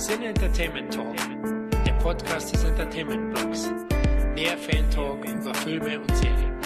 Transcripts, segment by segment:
Sin Entertainment Talk, der Podcast des Entertainment Blogs. Mehr Fan Talk über Filme und Serien.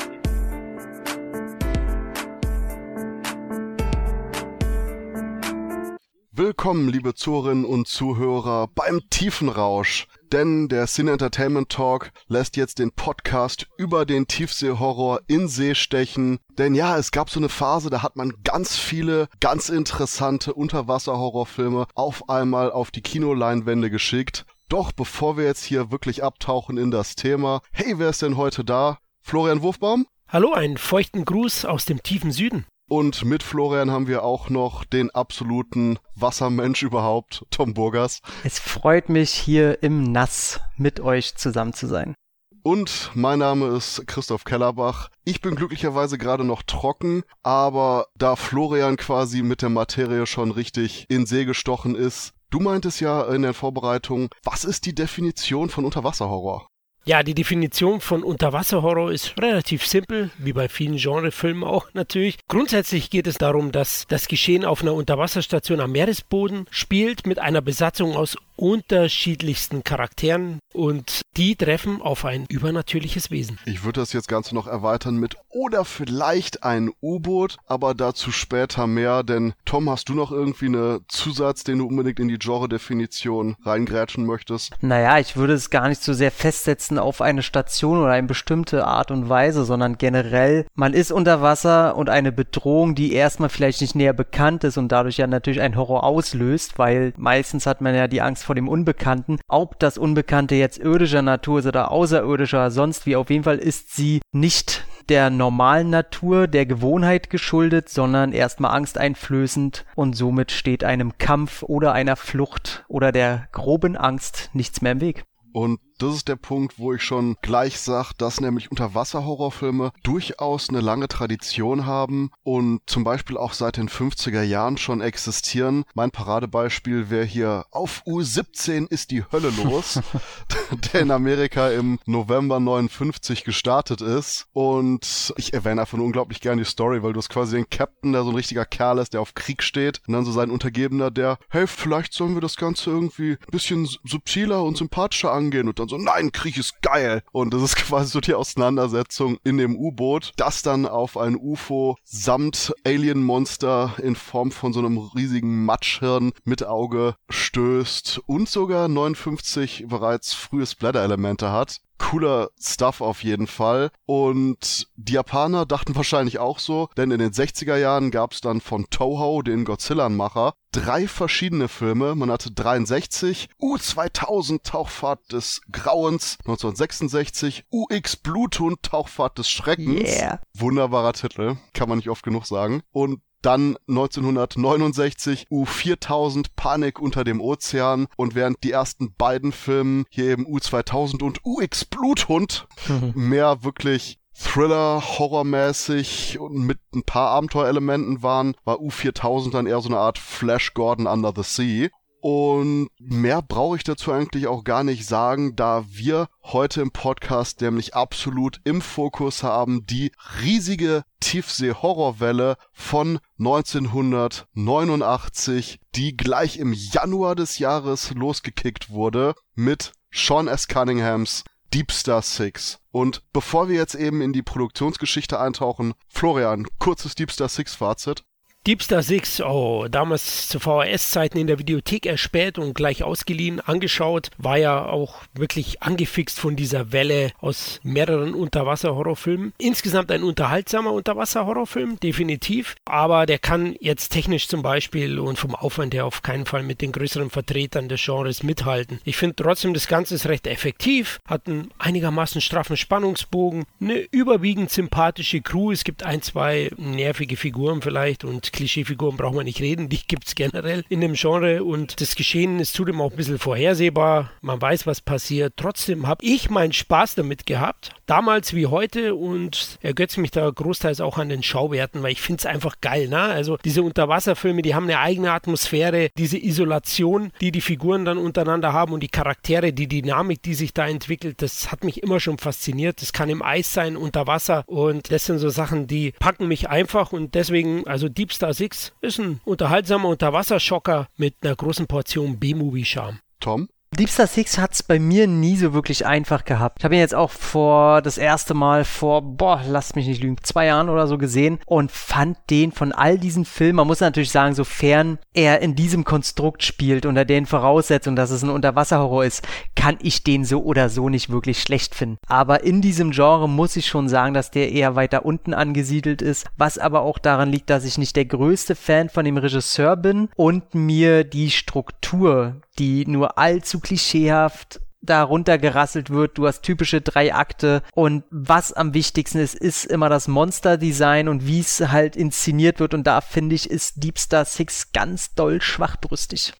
Willkommen, liebe Zuhörerinnen und Zuhörer, beim Tiefenrausch. Denn der Cine Entertainment Talk lässt jetzt den Podcast über den Tiefseehorror in See stechen. Denn ja, es gab so eine Phase, da hat man ganz viele, ganz interessante Unterwasserhorrorfilme auf einmal auf die Kinoleinwände geschickt. Doch bevor wir jetzt hier wirklich abtauchen in das Thema, hey, wer ist denn heute da? Florian Wurfbaum? Hallo, einen feuchten Gruß aus dem tiefen Süden. Und mit Florian haben wir auch noch den absoluten Wassermensch überhaupt, Tom Burgers. Es freut mich, hier im Nass mit euch zusammen zu sein. Und mein Name ist Christoph Kellerbach. Ich bin glücklicherweise gerade noch trocken, aber da Florian quasi mit der Materie schon richtig in See gestochen ist, du meintest ja in der Vorbereitung, was ist die Definition von Unterwasserhorror? Ja, die Definition von Unterwasserhorror ist relativ simpel, wie bei vielen Genrefilmen auch natürlich. Grundsätzlich geht es darum, dass das Geschehen auf einer Unterwasserstation am Meeresboden spielt mit einer Besatzung aus unterschiedlichsten Charakteren und die treffen auf ein übernatürliches Wesen. Ich würde das jetzt Ganze noch erweitern mit oder vielleicht ein U-Boot, aber dazu später mehr, denn Tom, hast du noch irgendwie einen Zusatz, den du unbedingt in die Genre-Definition reingrätschen möchtest? Naja, ich würde es gar nicht so sehr festsetzen auf eine Station oder eine bestimmte Art und Weise, sondern generell, man ist unter Wasser und eine Bedrohung, die erstmal vielleicht nicht näher bekannt ist und dadurch ja natürlich ein Horror auslöst, weil meistens hat man ja die Angst vor dem Unbekannten. Ob das Unbekannte jetzt irdischer Natur ist oder außerirdischer, sonst wie, auf jeden Fall ist sie nicht der normalen Natur, der Gewohnheit geschuldet, sondern erstmal angsteinflößend und somit steht einem Kampf oder einer Flucht oder der groben Angst nichts mehr im Weg. Und das ist der Punkt, wo ich schon gleich sag, dass nämlich Unterwasser-Horrorfilme durchaus eine lange Tradition haben und zum Beispiel auch seit den 50er Jahren schon existieren. Mein Paradebeispiel wäre hier auf U17 ist die Hölle los, der in Amerika im November 59 gestartet ist. Und ich erwähne einfach nur unglaublich gerne die Story, weil du hast quasi den Captain, der so ein richtiger Kerl ist, der auf Krieg steht und dann so sein Untergebener, der, hey, vielleicht sollen wir das Ganze irgendwie ein bisschen subtiler und sympathischer angehen und dann so, nein, Krieg ist geil. Und das ist quasi so die Auseinandersetzung in dem U-Boot, das dann auf ein UFO samt Alien-Monster in Form von so einem riesigen Matschhirn mit Auge stößt und sogar 59 bereits frühe Splatter-Elemente hat cooler Stuff auf jeden Fall. Und die Japaner dachten wahrscheinlich auch so, denn in den 60er Jahren gab es dann von Toho, den Godzilla-Macher, drei verschiedene Filme. Man hatte 63, U2000 Tauchfahrt des Grauens, 1966, UX Bluthund Tauchfahrt des Schreckens. Yeah. Wunderbarer Titel, kann man nicht oft genug sagen. Und dann 1969 U4000 Panik unter dem Ozean und während die ersten beiden Filme hier eben U2000 und UX Bluthund mehr wirklich Thriller, horrormäßig und mit ein paar Abenteuerelementen waren, war U4000 dann eher so eine Art Flash Gordon Under the Sea. Und mehr brauche ich dazu eigentlich auch gar nicht sagen, da wir heute im Podcast nämlich absolut im Fokus haben die riesige Tiefsee-Horrorwelle von 1989, die gleich im Januar des Jahres losgekickt wurde mit Sean S. Cunninghams Deep Star Six. Und bevor wir jetzt eben in die Produktionsgeschichte eintauchen, Florian, kurzes Deep Star Six Fazit. Deep Star 6, oh, damals zu VHS-Zeiten in der Videothek erspäht und gleich ausgeliehen, angeschaut, war ja auch wirklich angefixt von dieser Welle aus mehreren Unterwasser-Horrorfilmen. Insgesamt ein unterhaltsamer Unterwasser-Horrorfilm, definitiv, aber der kann jetzt technisch zum Beispiel und vom Aufwand her auf keinen Fall mit den größeren Vertretern des Genres mithalten. Ich finde trotzdem, das Ganze ist recht effektiv, hat einen einigermaßen straffen Spannungsbogen, eine überwiegend sympathische Crew, es gibt ein, zwei nervige Figuren vielleicht und Klischeefiguren brauchen wir nicht reden, die gibt es generell in dem Genre und das Geschehen ist zudem auch ein bisschen vorhersehbar. Man weiß, was passiert. Trotzdem habe ich meinen Spaß damit gehabt, damals wie heute und ergötze mich da großteils auch an den Schauwerten, weil ich finde es einfach geil. Ne? Also diese Unterwasserfilme, die haben eine eigene Atmosphäre, diese Isolation, die die Figuren dann untereinander haben und die Charaktere, die Dynamik, die sich da entwickelt, das hat mich immer schon fasziniert. Das kann im Eis sein, unter Wasser und das sind so Sachen, die packen mich einfach und deswegen, also Deep Star Six ist ein unterhaltsamer Unterwasserschocker mit einer großen Portion B-Movie-Charme. Tom? Deep Star Six hat's bei mir nie so wirklich einfach gehabt. Ich habe ihn jetzt auch vor das erste Mal vor, boah, lasst mich nicht lügen, zwei Jahren oder so gesehen und fand den von all diesen Filmen, man muss natürlich sagen, sofern er in diesem Konstrukt spielt, unter den Voraussetzungen, dass es ein Unterwasserhorror ist, kann ich den so oder so nicht wirklich schlecht finden. Aber in diesem Genre muss ich schon sagen, dass der eher weiter unten angesiedelt ist, was aber auch daran liegt, dass ich nicht der größte Fan von dem Regisseur bin und mir die Struktur die nur allzu klischeehaft darunter gerasselt wird. Du hast typische drei Akte und was am wichtigsten ist, ist immer das Monster-Design und wie es halt inszeniert wird und da finde ich, ist Deep Star Six ganz doll schwachbrüstig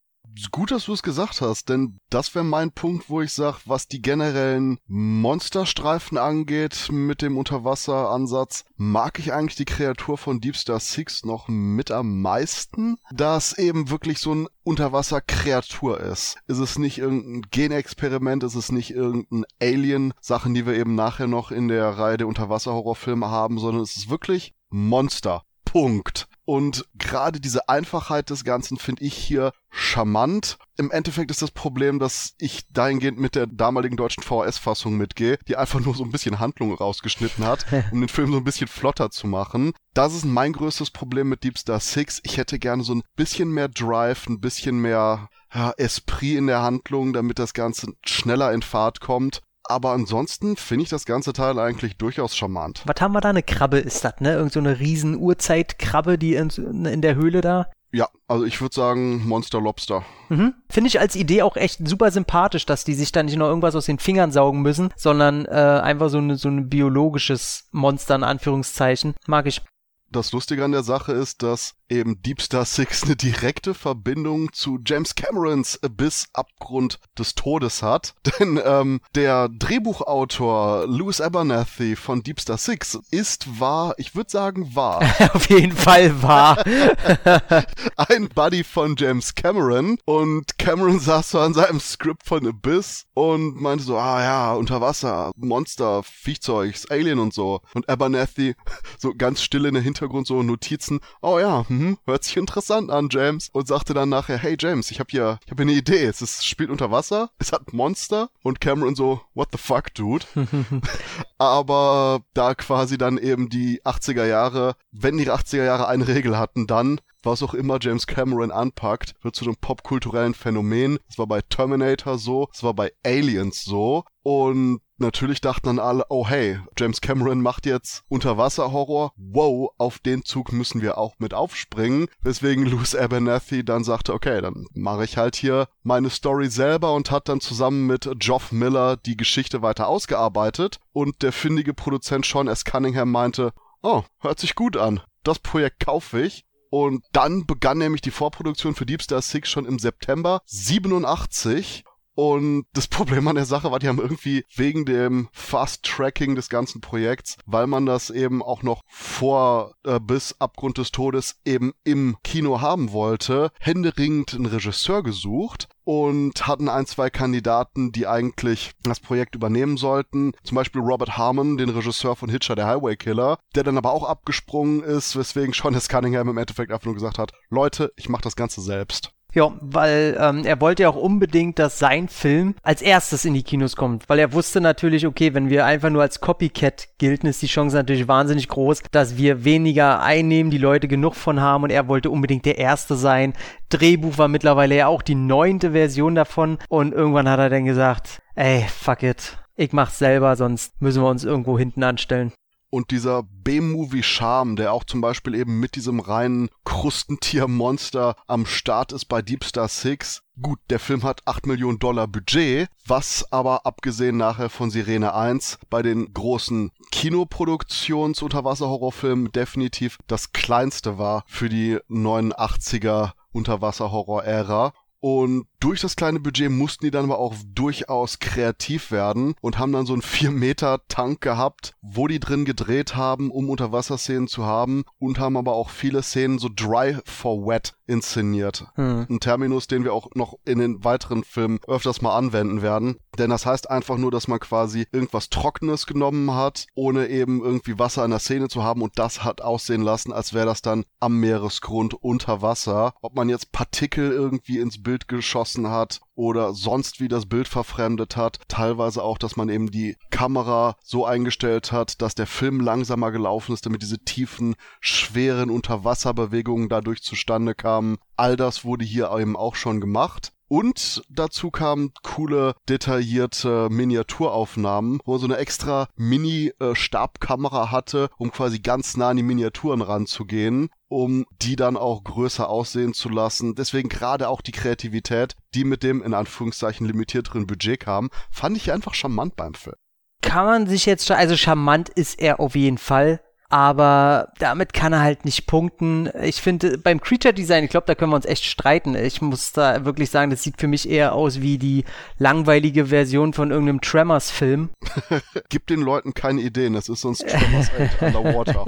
gut, dass du es gesagt hast, denn das wäre mein Punkt, wo ich sage, was die generellen Monsterstreifen angeht mit dem Unterwasseransatz, mag ich eigentlich die Kreatur von Deep Star Six noch mit am meisten, da es eben wirklich so ein Unterwasserkreatur ist. Ist es nicht irgendein Genexperiment, ist es nicht irgendein Alien, Sachen, die wir eben nachher noch in der Reihe der Unterwasserhorrorfilme haben, sondern es ist wirklich Monster. Punkt. Und gerade diese Einfachheit des Ganzen finde ich hier charmant. Im Endeffekt ist das Problem, dass ich dahingehend mit der damaligen deutschen VHS-Fassung mitgehe, die einfach nur so ein bisschen Handlung rausgeschnitten hat, um den Film so ein bisschen flotter zu machen. Das ist mein größtes Problem mit Deep Star Six. Ich hätte gerne so ein bisschen mehr Drive, ein bisschen mehr ja, Esprit in der Handlung, damit das Ganze schneller in Fahrt kommt. Aber ansonsten finde ich das ganze Teil eigentlich durchaus charmant. Was haben wir da? Eine Krabbe ist das, ne? Irgend so eine riesen Urzeit-Krabbe, die in, in der Höhle da. Ja, also ich würde sagen Monster Lobster. Mhm. Finde ich als Idee auch echt super sympathisch, dass die sich da nicht noch irgendwas aus den Fingern saugen müssen, sondern äh, einfach so, eine, so ein biologisches Monster in Anführungszeichen. Mag ich. Das Lustige an der Sache ist, dass eben Deep Star Six eine direkte Verbindung zu James Camerons Abyss Abgrund des Todes hat. Denn ähm, der Drehbuchautor Louis Abernathy von Deep Star Six ist wahr, ich würde sagen wahr. Auf jeden Fall wahr. Ein Buddy von James Cameron und Cameron saß so an seinem Skript von Abyss und meinte so, ah ja, unter Wasser, Monster, Viechzeugs, Alien und so. Und Abernathy so ganz still in der Hintergrund so Notizen, oh ja, hm, hört sich interessant an, James. Und sagte dann nachher, hey James, ich habe hier, ich habe eine Idee. Es ist, spielt unter Wasser, es hat Monster. Und Cameron so, what the fuck, dude? Aber da quasi dann eben die 80er Jahre, wenn die 80er Jahre eine Regel hatten, dann was auch immer James Cameron anpackt, wird zu einem popkulturellen Phänomen. Das war bei Terminator so, das war bei Aliens so. Und natürlich dachten dann alle, oh hey, James Cameron macht jetzt Unterwasserhorror. Wow, auf den Zug müssen wir auch mit aufspringen. Weswegen Louis Abernathy dann sagte, okay, dann mache ich halt hier meine Story selber und hat dann zusammen mit Geoff Miller die Geschichte weiter ausgearbeitet. Und der findige Produzent Sean S. Cunningham meinte, oh, hört sich gut an. Das Projekt kaufe ich. Und dann begann nämlich die Vorproduktion für Deep Star Six schon im September 87 und das Problem an der Sache war, die haben irgendwie wegen dem Fast-Tracking des ganzen Projekts, weil man das eben auch noch vor äh, bis Abgrund des Todes eben im Kino haben wollte, händeringend einen Regisseur gesucht und hatten ein, zwei Kandidaten, die eigentlich das Projekt übernehmen sollten. Zum Beispiel Robert Harmon, den Regisseur von Hitcher, der Highway Killer, der dann aber auch abgesprungen ist, weswegen Sean S. Cunningham im Endeffekt einfach nur gesagt hat, Leute, ich mach das Ganze selbst. Ja, weil ähm, er wollte ja auch unbedingt, dass sein Film als erstes in die Kinos kommt, weil er wusste natürlich, okay, wenn wir einfach nur als Copycat gelten, ist die Chance natürlich wahnsinnig groß, dass wir weniger einnehmen, die Leute genug von haben. Und er wollte unbedingt der Erste sein. Drehbuch war mittlerweile ja auch die neunte Version davon. Und irgendwann hat er dann gesagt, ey, fuck it, ich mach's selber, sonst müssen wir uns irgendwo hinten anstellen und dieser B-Movie-Charme, der auch zum Beispiel eben mit diesem reinen Krustentier-Monster am Start ist bei Deep Star Six. Gut, der Film hat 8 Millionen Dollar Budget, was aber abgesehen nachher von Sirene 1 bei den großen Kinoproduktions-Unterwasser-Horrorfilmen definitiv das kleinste war für die 89er Unterwasser-Horror-Ära. Und durch das kleine Budget mussten die dann aber auch durchaus kreativ werden und haben dann so einen 4 Meter Tank gehabt, wo die drin gedreht haben, um Unterwasserszenen zu haben und haben aber auch viele Szenen so dry for wet inszeniert. Hm. Ein Terminus, den wir auch noch in den weiteren Filmen öfters mal anwenden werden. Denn das heißt einfach nur, dass man quasi irgendwas Trockenes genommen hat, ohne eben irgendwie Wasser in der Szene zu haben und das hat aussehen lassen, als wäre das dann am Meeresgrund unter Wasser. Ob man jetzt Partikel irgendwie ins Bild geschossen geschossen hat oder sonst wie das Bild verfremdet hat. Teilweise auch, dass man eben die Kamera so eingestellt hat, dass der Film langsamer gelaufen ist, damit diese tiefen, schweren Unterwasserbewegungen dadurch zustande kamen. All das wurde hier eben auch schon gemacht. Und dazu kamen coole, detaillierte Miniaturaufnahmen, wo man so eine extra Mini-Stabkamera hatte, um quasi ganz nah an die Miniaturen ranzugehen, um die dann auch größer aussehen zu lassen. Deswegen gerade auch die Kreativität, die mit dem in Anführungszeichen limitierteren Budget kam, fand ich einfach charmant beim Film. Kann man sich jetzt, also charmant ist er auf jeden Fall aber damit kann er halt nicht punkten. Ich finde, beim Creature Design, ich glaube, da können wir uns echt streiten. Ich muss da wirklich sagen, das sieht für mich eher aus wie die langweilige Version von irgendeinem Tremors-Film. Gib den Leuten keine Ideen, das ist sonst Tremors Underwater.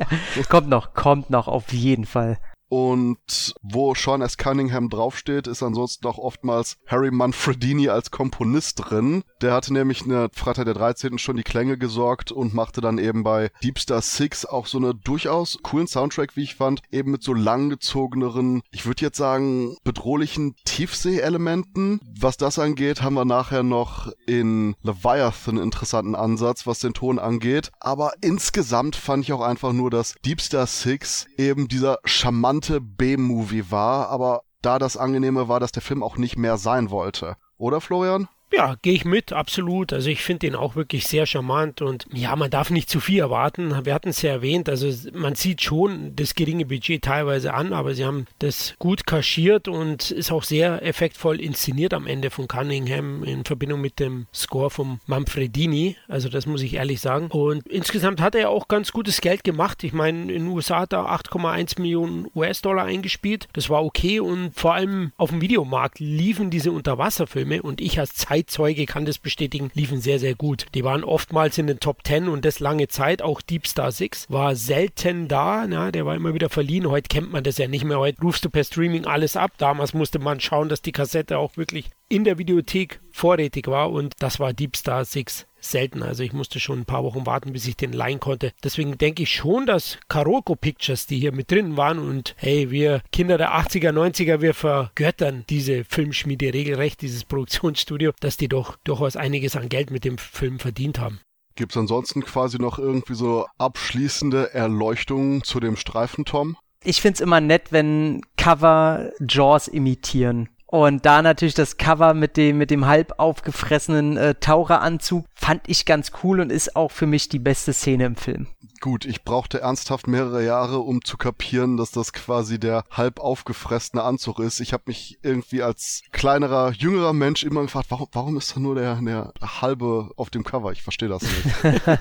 kommt noch, kommt noch, auf jeden Fall. Und wo Sean S. Cunningham draufsteht, ist ansonsten auch oftmals Harry Manfredini als Komponist drin. Der hatte nämlich eine Freitag der 13. schon die Klänge gesorgt und machte dann eben bei Deep Star 6 auch so eine durchaus coolen Soundtrack, wie ich fand, eben mit so langgezogeneren, ich würde jetzt sagen, bedrohlichen Tiefsee-Elementen. Was das angeht, haben wir nachher noch in Leviathan interessanten Ansatz, was den Ton angeht. Aber insgesamt fand ich auch einfach nur, dass Deep Star 6 eben dieser charmante charmante B-Movie war, aber da das Angenehme war, dass der Film auch nicht mehr sein wollte. Oder Florian? Ja, gehe ich mit, absolut. Also ich finde den auch wirklich sehr charmant und ja, man darf nicht zu viel erwarten. Wir hatten es ja erwähnt, also man sieht schon das geringe Budget teilweise an, aber sie haben das gut kaschiert und ist auch sehr effektvoll inszeniert am Ende von Cunningham in Verbindung mit dem Score von Manfredini. Also das muss ich ehrlich sagen. Und insgesamt hat er auch ganz gutes Geld gemacht. Ich meine, in den USA hat er 8,1 Millionen US-Dollar eingespielt. Das war okay und vor allem auf dem Videomarkt liefen diese Unterwasserfilme und ich als Zeit Zeitzeuge kann das bestätigen, liefen sehr, sehr gut. Die waren oftmals in den Top 10 und das lange Zeit. Auch Deep Star 6 war selten da. Na, der war immer wieder verliehen. Heute kennt man das ja nicht mehr. Heute rufst du per Streaming alles ab. Damals musste man schauen, dass die Kassette auch wirklich in der Videothek vorrätig war und das war Deep Star 6 selten. Also ich musste schon ein paar Wochen warten, bis ich den leihen konnte. Deswegen denke ich schon, dass Karoko Pictures, die hier mit drin waren und hey, wir Kinder der 80er, 90er, wir vergöttern diese Filmschmiede regelrecht, dieses Produktionsstudio, dass die doch durchaus einiges an Geld mit dem Film verdient haben. Gibt es ansonsten quasi noch irgendwie so abschließende Erleuchtungen zu dem Streifen, Tom? Ich finde es immer nett, wenn Cover Jaws imitieren. Und da natürlich das Cover mit dem, mit dem halb aufgefressenen äh, Taucheranzug fand ich ganz cool und ist auch für mich die beste Szene im Film. Gut, ich brauchte ernsthaft mehrere Jahre, um zu kapieren, dass das quasi der halb aufgefressene Anzug ist. Ich habe mich irgendwie als kleinerer, jüngerer Mensch immer gefragt, warum, warum ist da nur der, der halbe auf dem Cover? Ich verstehe das nicht.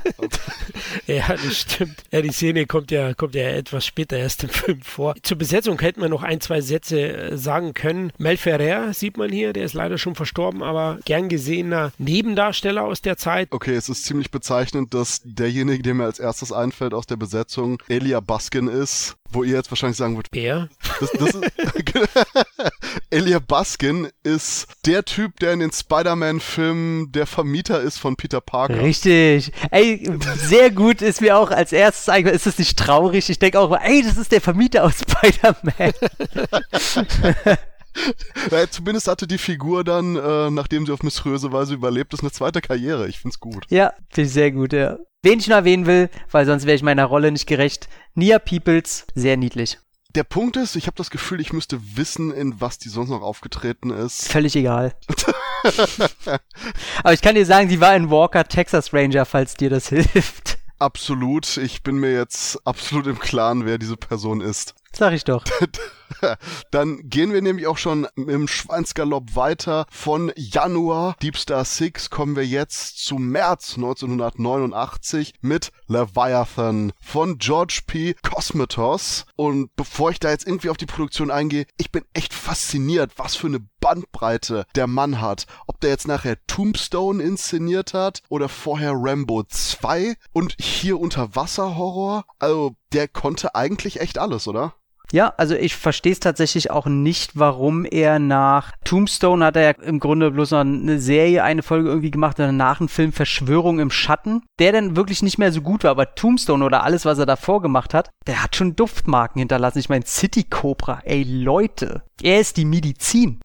ja, das stimmt. Ja, die Szene kommt ja, kommt ja etwas später erst im Film vor. Zur Besetzung hätten wir noch ein, zwei Sätze äh, sagen können. Mel Ferrer sieht man hier, der ist leider schon verstorben, aber gern gesehener Nebendarsteller aus der Zeit. Okay, es ist ziemlich bezeichnend, dass derjenige, der mir als erstes ein einfällt aus der Besetzung, Elia Baskin ist, wo ihr jetzt wahrscheinlich sagen würdet, wer? Das, das ist, Elia Baskin ist der Typ, der in den Spider-Man-Filmen der Vermieter ist von Peter Parker. Richtig. Ey, sehr gut ist mir auch als erstes eigentlich, ist das nicht traurig? Ich denke auch, ey, das ist der Vermieter aus Spider-Man. Naja, zumindest hatte die Figur dann, äh, nachdem sie auf mysteriöse Weise überlebt ist, eine zweite Karriere. Ich find's gut. Ja, finde ich sehr gut, ja. Wen ich noch erwähnen will, weil sonst wäre ich meiner Rolle nicht gerecht. Nia Peoples, sehr niedlich. Der Punkt ist, ich habe das Gefühl, ich müsste wissen, in was die sonst noch aufgetreten ist. Völlig egal. Aber ich kann dir sagen, sie war in Walker Texas Ranger, falls dir das hilft. Absolut. Ich bin mir jetzt absolut im Klaren, wer diese Person ist. Sag ich doch. Dann gehen wir nämlich auch schon im Schweinsgalopp weiter. Von Januar Deep Star 6 kommen wir jetzt zu März 1989 mit Leviathan von George P. Cosmatos. Und bevor ich da jetzt irgendwie auf die Produktion eingehe, ich bin echt fasziniert, was für eine Bandbreite der Mann hat. Ob der jetzt nachher Tombstone inszeniert hat oder vorher Rambo 2 und hier Unterwasserhorror. Also der konnte eigentlich echt alles, oder? Ja, also ich verstehe es tatsächlich auch nicht, warum er nach Tombstone hat er ja im Grunde bloß noch eine Serie, eine Folge irgendwie gemacht und danach einen Film Verschwörung im Schatten, der dann wirklich nicht mehr so gut war, aber Tombstone oder alles, was er davor gemacht hat, der hat schon Duftmarken hinterlassen. Ich meine, City Cobra, ey Leute, er ist die Medizin.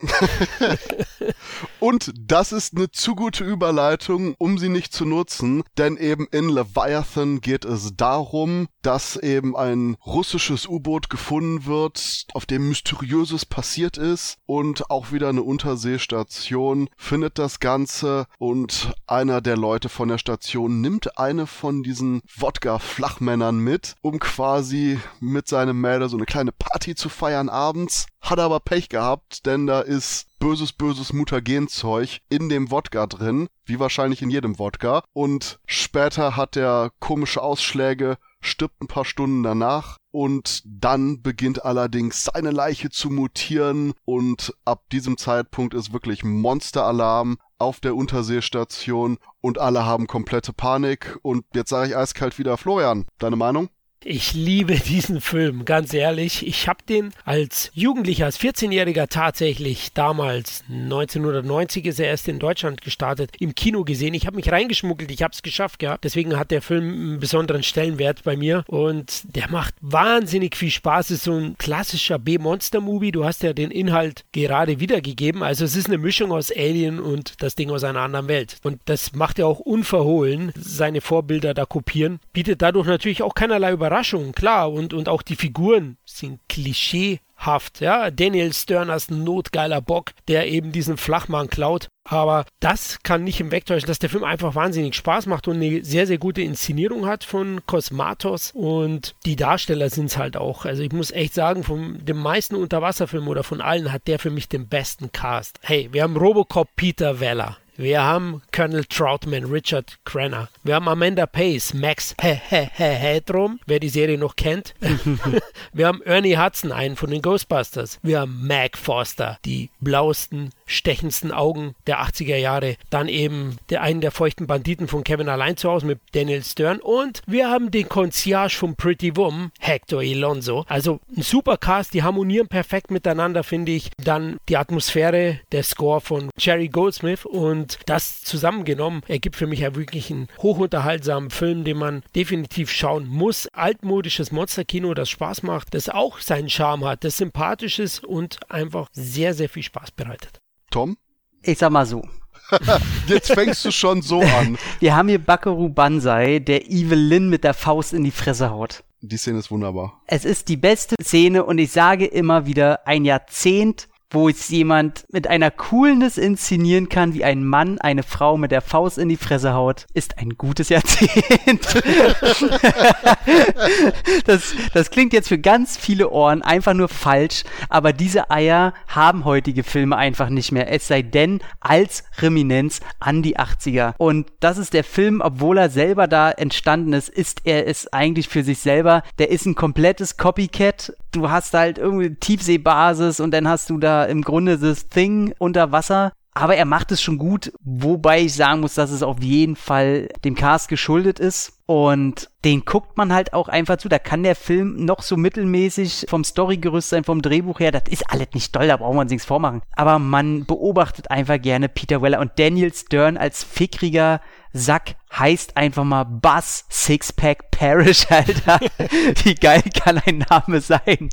und das ist eine zu gute Überleitung, um sie nicht zu nutzen, denn eben in Leviathan geht es darum, dass eben ein russisches U-Boot gefunden wird, auf dem mysteriöses passiert ist und auch wieder eine Unterseestation findet das Ganze und einer der Leute von der Station nimmt eine von diesen Wodka-Flachmännern mit, um quasi mit seinem Mädel so eine kleine Party zu feiern abends hat aber Pech gehabt, denn da ist böses, böses Mutagenzeug in dem Wodka drin, wie wahrscheinlich in jedem Wodka. Und später hat er komische Ausschläge, stirbt ein paar Stunden danach und dann beginnt allerdings seine Leiche zu mutieren und ab diesem Zeitpunkt ist wirklich Monsteralarm auf der Unterseestation und alle haben komplette Panik und jetzt sage ich eiskalt wieder Florian, deine Meinung? Ich liebe diesen Film, ganz ehrlich. Ich habe den als Jugendlicher, als 14-Jähriger tatsächlich damals, 1990 ist er erst in Deutschland gestartet, im Kino gesehen. Ich habe mich reingeschmuggelt, ich habe es geschafft gehabt. Deswegen hat der Film einen besonderen Stellenwert bei mir und der macht wahnsinnig viel Spaß. Ist so ein klassischer B-Monster-Movie. Du hast ja den Inhalt gerade wiedergegeben. Also es ist eine Mischung aus Alien und das Ding aus einer anderen Welt. Und das macht er auch unverhohlen, seine Vorbilder da kopieren. Bietet dadurch natürlich auch keinerlei Überraschung Überraschung, klar. Und, und auch die Figuren sind klischeehaft. Ja, Daniel Stern als notgeiler Bock, der eben diesen Flachmann klaut. Aber das kann nicht im wegtäuschen, dass der Film einfach wahnsinnig Spaß macht und eine sehr, sehr gute Inszenierung hat von Cosmatos. Und die Darsteller sind es halt auch. Also ich muss echt sagen, von den meisten Unterwasserfilmen oder von allen hat der für mich den besten Cast. Hey, wir haben Robocop Peter Weller. Wir haben Colonel Troutman, Richard Crenner. Wir haben Amanda Pace, Max Headroom, wer die Serie noch kennt. wir haben Ernie Hudson, einen von den Ghostbusters. Wir haben Mac Foster, die blauesten, stechendsten Augen der 80er Jahre. Dann eben der einen der feuchten Banditen von Kevin allein zu Hause mit Daniel Stern. Und wir haben den Concierge von Pretty Woman, Hector Alonso. Also ein super Cast, die harmonieren perfekt miteinander, finde ich. Dann die Atmosphäre, der Score von Jerry Goldsmith und und das zusammengenommen ergibt für mich ja wirklich einen hochunterhaltsamen Film, den man definitiv schauen muss. Altmodisches Monsterkino, das Spaß macht, das auch seinen Charme hat, das sympathisch ist und einfach sehr, sehr viel Spaß bereitet. Tom? Ich sag mal so. Jetzt fängst du schon so an. Wir haben hier Bakaru Banzai, der Evelyn mit der Faust in die Fresse haut. Die Szene ist wunderbar. Es ist die beste Szene und ich sage immer wieder, ein Jahrzehnt wo es jemand mit einer Coolness inszenieren kann, wie ein Mann eine Frau mit der Faust in die Fresse haut, ist ein gutes Jahrzehnt. das, das klingt jetzt für ganz viele Ohren einfach nur falsch, aber diese Eier haben heutige Filme einfach nicht mehr, es sei denn als Reminenz an die 80er. Und das ist der Film, obwohl er selber da entstanden ist, ist er es eigentlich für sich selber. Der ist ein komplettes Copycat. Du hast halt irgendwie Tiefseebasis und dann hast du da im Grunde das Thing unter Wasser. Aber er macht es schon gut, wobei ich sagen muss, dass es auf jeden Fall dem Cast geschuldet ist. Und den guckt man halt auch einfach zu. Da kann der Film noch so mittelmäßig vom Storygerüst sein, vom Drehbuch her. Das ist alles nicht toll, da braucht man nichts vormachen. Aber man beobachtet einfach gerne Peter Weller und Daniel Stern als fickriger Sack heißt einfach mal Buzz Sixpack Parish, Alter. Wie geil kann ein Name sein?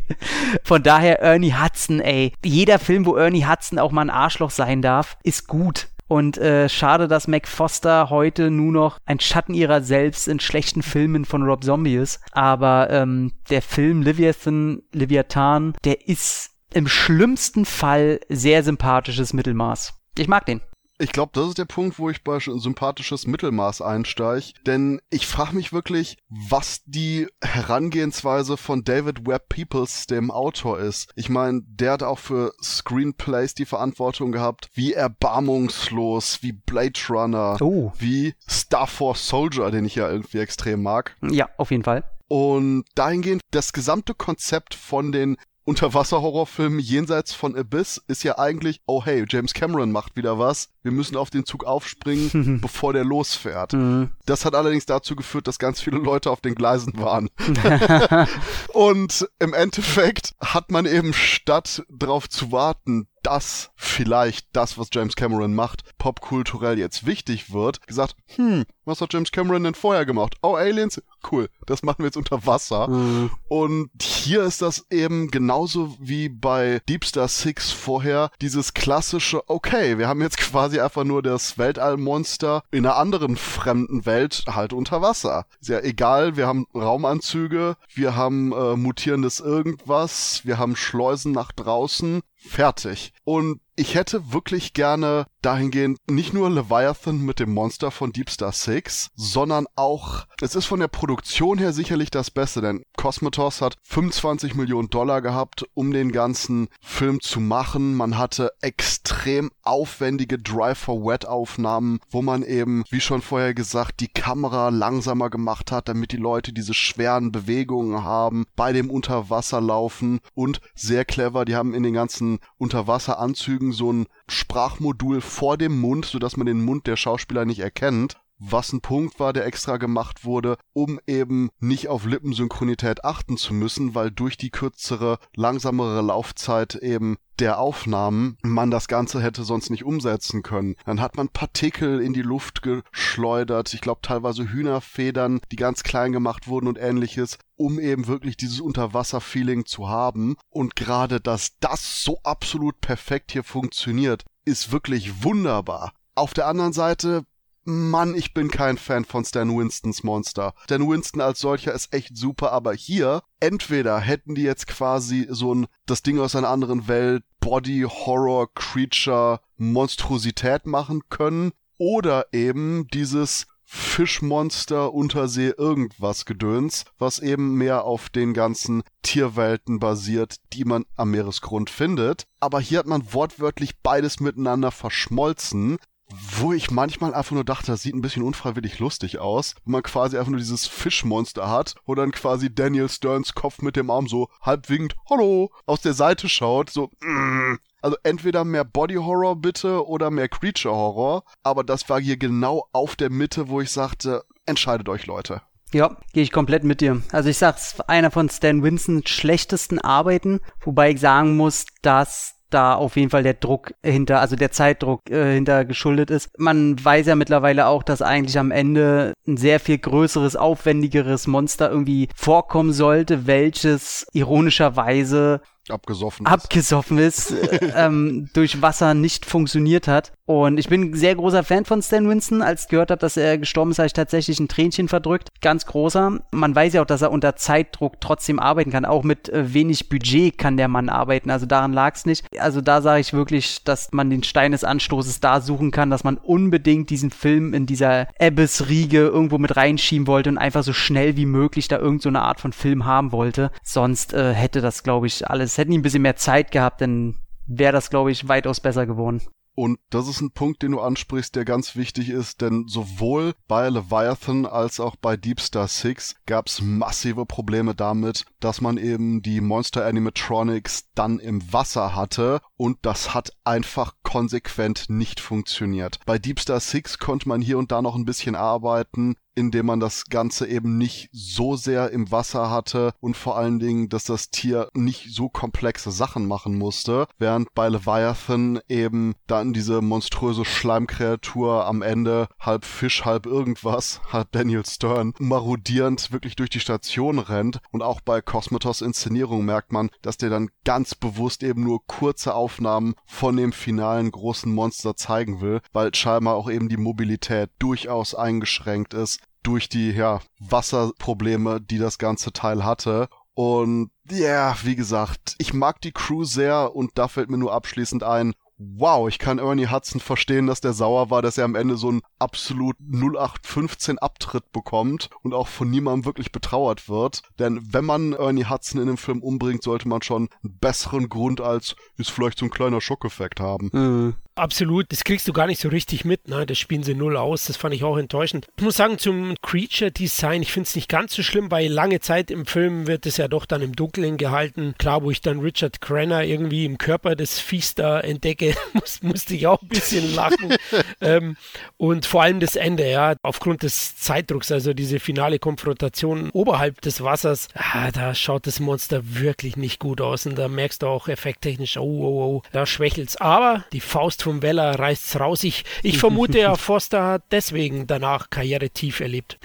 Von daher Ernie Hudson, ey. Jeder Film, wo Ernie Hudson auch mal ein Arschloch sein darf, ist gut. Und äh, schade, dass Mac Foster heute nur noch ein Schatten ihrer selbst in schlechten Filmen von Rob Zombie ist. Aber ähm, der Film Leviathan, Leviathan, der ist im schlimmsten Fall sehr sympathisches Mittelmaß. Ich mag den. Ich glaube, das ist der Punkt, wo ich bei sympathisches Mittelmaß einsteige. Denn ich frage mich wirklich, was die Herangehensweise von David Webb Peoples, dem Autor, ist. Ich meine, der hat auch für Screenplays die Verantwortung gehabt, wie erbarmungslos, wie Blade Runner, oh. wie Star Force Soldier, den ich ja irgendwie extrem mag. Ja, auf jeden Fall. Und dahingehend das gesamte Konzept von den Unterwasser-Horrorfilm jenseits von Abyss ist ja eigentlich, oh hey, James Cameron macht wieder was. Wir müssen auf den Zug aufspringen, bevor der losfährt. Mhm. Das hat allerdings dazu geführt, dass ganz viele Leute auf den Gleisen waren. Und im Endeffekt hat man eben statt drauf zu warten, dass vielleicht das, was James Cameron macht, popkulturell jetzt wichtig wird, gesagt, hm, was hat James Cameron denn vorher gemacht? Oh, Aliens? Cool, das machen wir jetzt unter Wasser. Mhm. Und hier ist das eben genauso wie bei Deep Star Six vorher dieses klassische, okay, wir haben jetzt quasi einfach nur das Weltallmonster in einer anderen fremden Welt halt unter Wasser. Ist ja egal, wir haben Raumanzüge, wir haben äh, mutierendes irgendwas, wir haben Schleusen nach draußen, fertig. Und ich hätte wirklich gerne dahingehend nicht nur Leviathan mit dem Monster von Deep Star 6, sondern auch, es ist von der Produktion her sicherlich das Beste, denn Cosmatos hat 25 Millionen Dollar gehabt, um den ganzen Film zu machen. Man hatte extrem aufwendige Drive for Wet Aufnahmen, wo man eben, wie schon vorher gesagt, die Kamera langsamer gemacht hat, damit die Leute diese schweren Bewegungen haben bei dem Unterwasserlaufen und sehr clever, die haben in den ganzen Unterwasseranzügen So ein Sprachmodul vor dem Mund, sodass man den Mund der Schauspieler nicht erkennt was ein Punkt war, der extra gemacht wurde, um eben nicht auf Lippensynchronität achten zu müssen, weil durch die kürzere, langsamere Laufzeit eben der Aufnahmen man das Ganze hätte sonst nicht umsetzen können. Dann hat man Partikel in die Luft geschleudert, ich glaube teilweise Hühnerfedern, die ganz klein gemacht wurden und ähnliches, um eben wirklich dieses Unterwasser-Feeling zu haben. Und gerade, dass das so absolut perfekt hier funktioniert, ist wirklich wunderbar. Auf der anderen Seite Mann, ich bin kein Fan von Stan Winstons Monster. Stan Winston als solcher ist echt super, aber hier, entweder hätten die jetzt quasi so ein, das Ding aus einer anderen Welt, Body, Horror, Creature, Monstrosität machen können, oder eben dieses Fischmonster, Untersee, irgendwas Gedöns, was eben mehr auf den ganzen Tierwelten basiert, die man am Meeresgrund findet. Aber hier hat man wortwörtlich beides miteinander verschmolzen wo ich manchmal einfach nur dachte, das sieht ein bisschen unfreiwillig lustig aus, wo man quasi einfach nur dieses Fischmonster hat, wo dann quasi Daniel Sterns Kopf mit dem Arm so halb winkt, hallo, aus der Seite schaut, so, mm. Also entweder mehr Body Horror bitte oder mehr Creature Horror, aber das war hier genau auf der Mitte, wo ich sagte, entscheidet euch Leute. Ja, gehe ich komplett mit dir. Also ich sag's, einer von Stan Winsons schlechtesten Arbeiten, wobei ich sagen muss, dass da auf jeden Fall der Druck hinter, also der Zeitdruck äh, hinter geschuldet ist. Man weiß ja mittlerweile auch, dass eigentlich am Ende ein sehr viel größeres, aufwendigeres Monster irgendwie vorkommen sollte, welches ironischerweise abgesoffen ist, abgesoffen ist ähm, durch Wasser nicht funktioniert hat. Und ich bin ein sehr großer Fan von Stan Winston. Als ich gehört habe, dass er gestorben ist, habe ich tatsächlich ein Tränchen verdrückt. Ganz großer. Man weiß ja auch, dass er unter Zeitdruck trotzdem arbeiten kann. Auch mit äh, wenig Budget kann der Mann arbeiten. Also daran lag es nicht. Also da sage ich wirklich, dass man den Stein des Anstoßes da suchen kann, dass man unbedingt diesen Film in dieser Abyss-Riege irgendwo mit reinschieben wollte und einfach so schnell wie möglich da irgendeine so Art von Film haben wollte. Sonst äh, hätte das, glaube ich, alles, hätten die ein bisschen mehr Zeit gehabt, dann wäre das, glaube ich, weitaus besser geworden. Und das ist ein Punkt, den du ansprichst, der ganz wichtig ist, denn sowohl bei Leviathan als auch bei Deep Star 6 gab es massive Probleme damit, dass man eben die Monster Animatronics dann im Wasser hatte und das hat einfach konsequent nicht funktioniert. Bei Deep Star 6 konnte man hier und da noch ein bisschen arbeiten, indem man das Ganze eben nicht so sehr im Wasser hatte und vor allen Dingen, dass das Tier nicht so komplexe Sachen machen musste, während bei Leviathan eben dann diese monströse Schleimkreatur am Ende halb Fisch, halb irgendwas, halb Daniel Stern, marodierend wirklich durch die Station rennt und auch bei Cosmatos Inszenierung merkt man, dass der dann ganz bewusst eben nur kurze Aufnahmen von dem finalen großen Monster zeigen will, weil scheinbar auch eben die Mobilität durchaus eingeschränkt ist durch die ja, Wasserprobleme, die das ganze Teil hatte. Und ja, wie gesagt, ich mag die Crew sehr und da fällt mir nur abschließend ein, wow, ich kann Ernie Hudson verstehen, dass der sauer war, dass er am Ende so einen absolut 0815 Abtritt bekommt und auch von niemandem wirklich betrauert wird. Denn wenn man Ernie Hudson in dem Film umbringt, sollte man schon einen besseren Grund als ist vielleicht so ein kleiner Schockeffekt haben. Mhm. Absolut, das kriegst du gar nicht so richtig mit, ne? Das spielen sie null aus, das fand ich auch enttäuschend. Ich muss sagen, zum Creature Design, ich finde es nicht ganz so schlimm, weil lange Zeit im Film wird es ja doch dann im Dunkeln gehalten. Klar, wo ich dann Richard Crenner irgendwie im Körper des Viehs da entdecke, muss, musste ich auch ein bisschen lachen. ähm, und vor allem das Ende, ja, aufgrund des Zeitdrucks, also diese finale Konfrontation oberhalb des Wassers, ah, da schaut das Monster wirklich nicht gut aus und da merkst du auch effekttechnisch, oh, oh, oh, da schwächelt's. Aber die Faust vom Weller reißt's raus. Ich, ich vermute ja, Foster hat deswegen danach Karriere tief erlebt.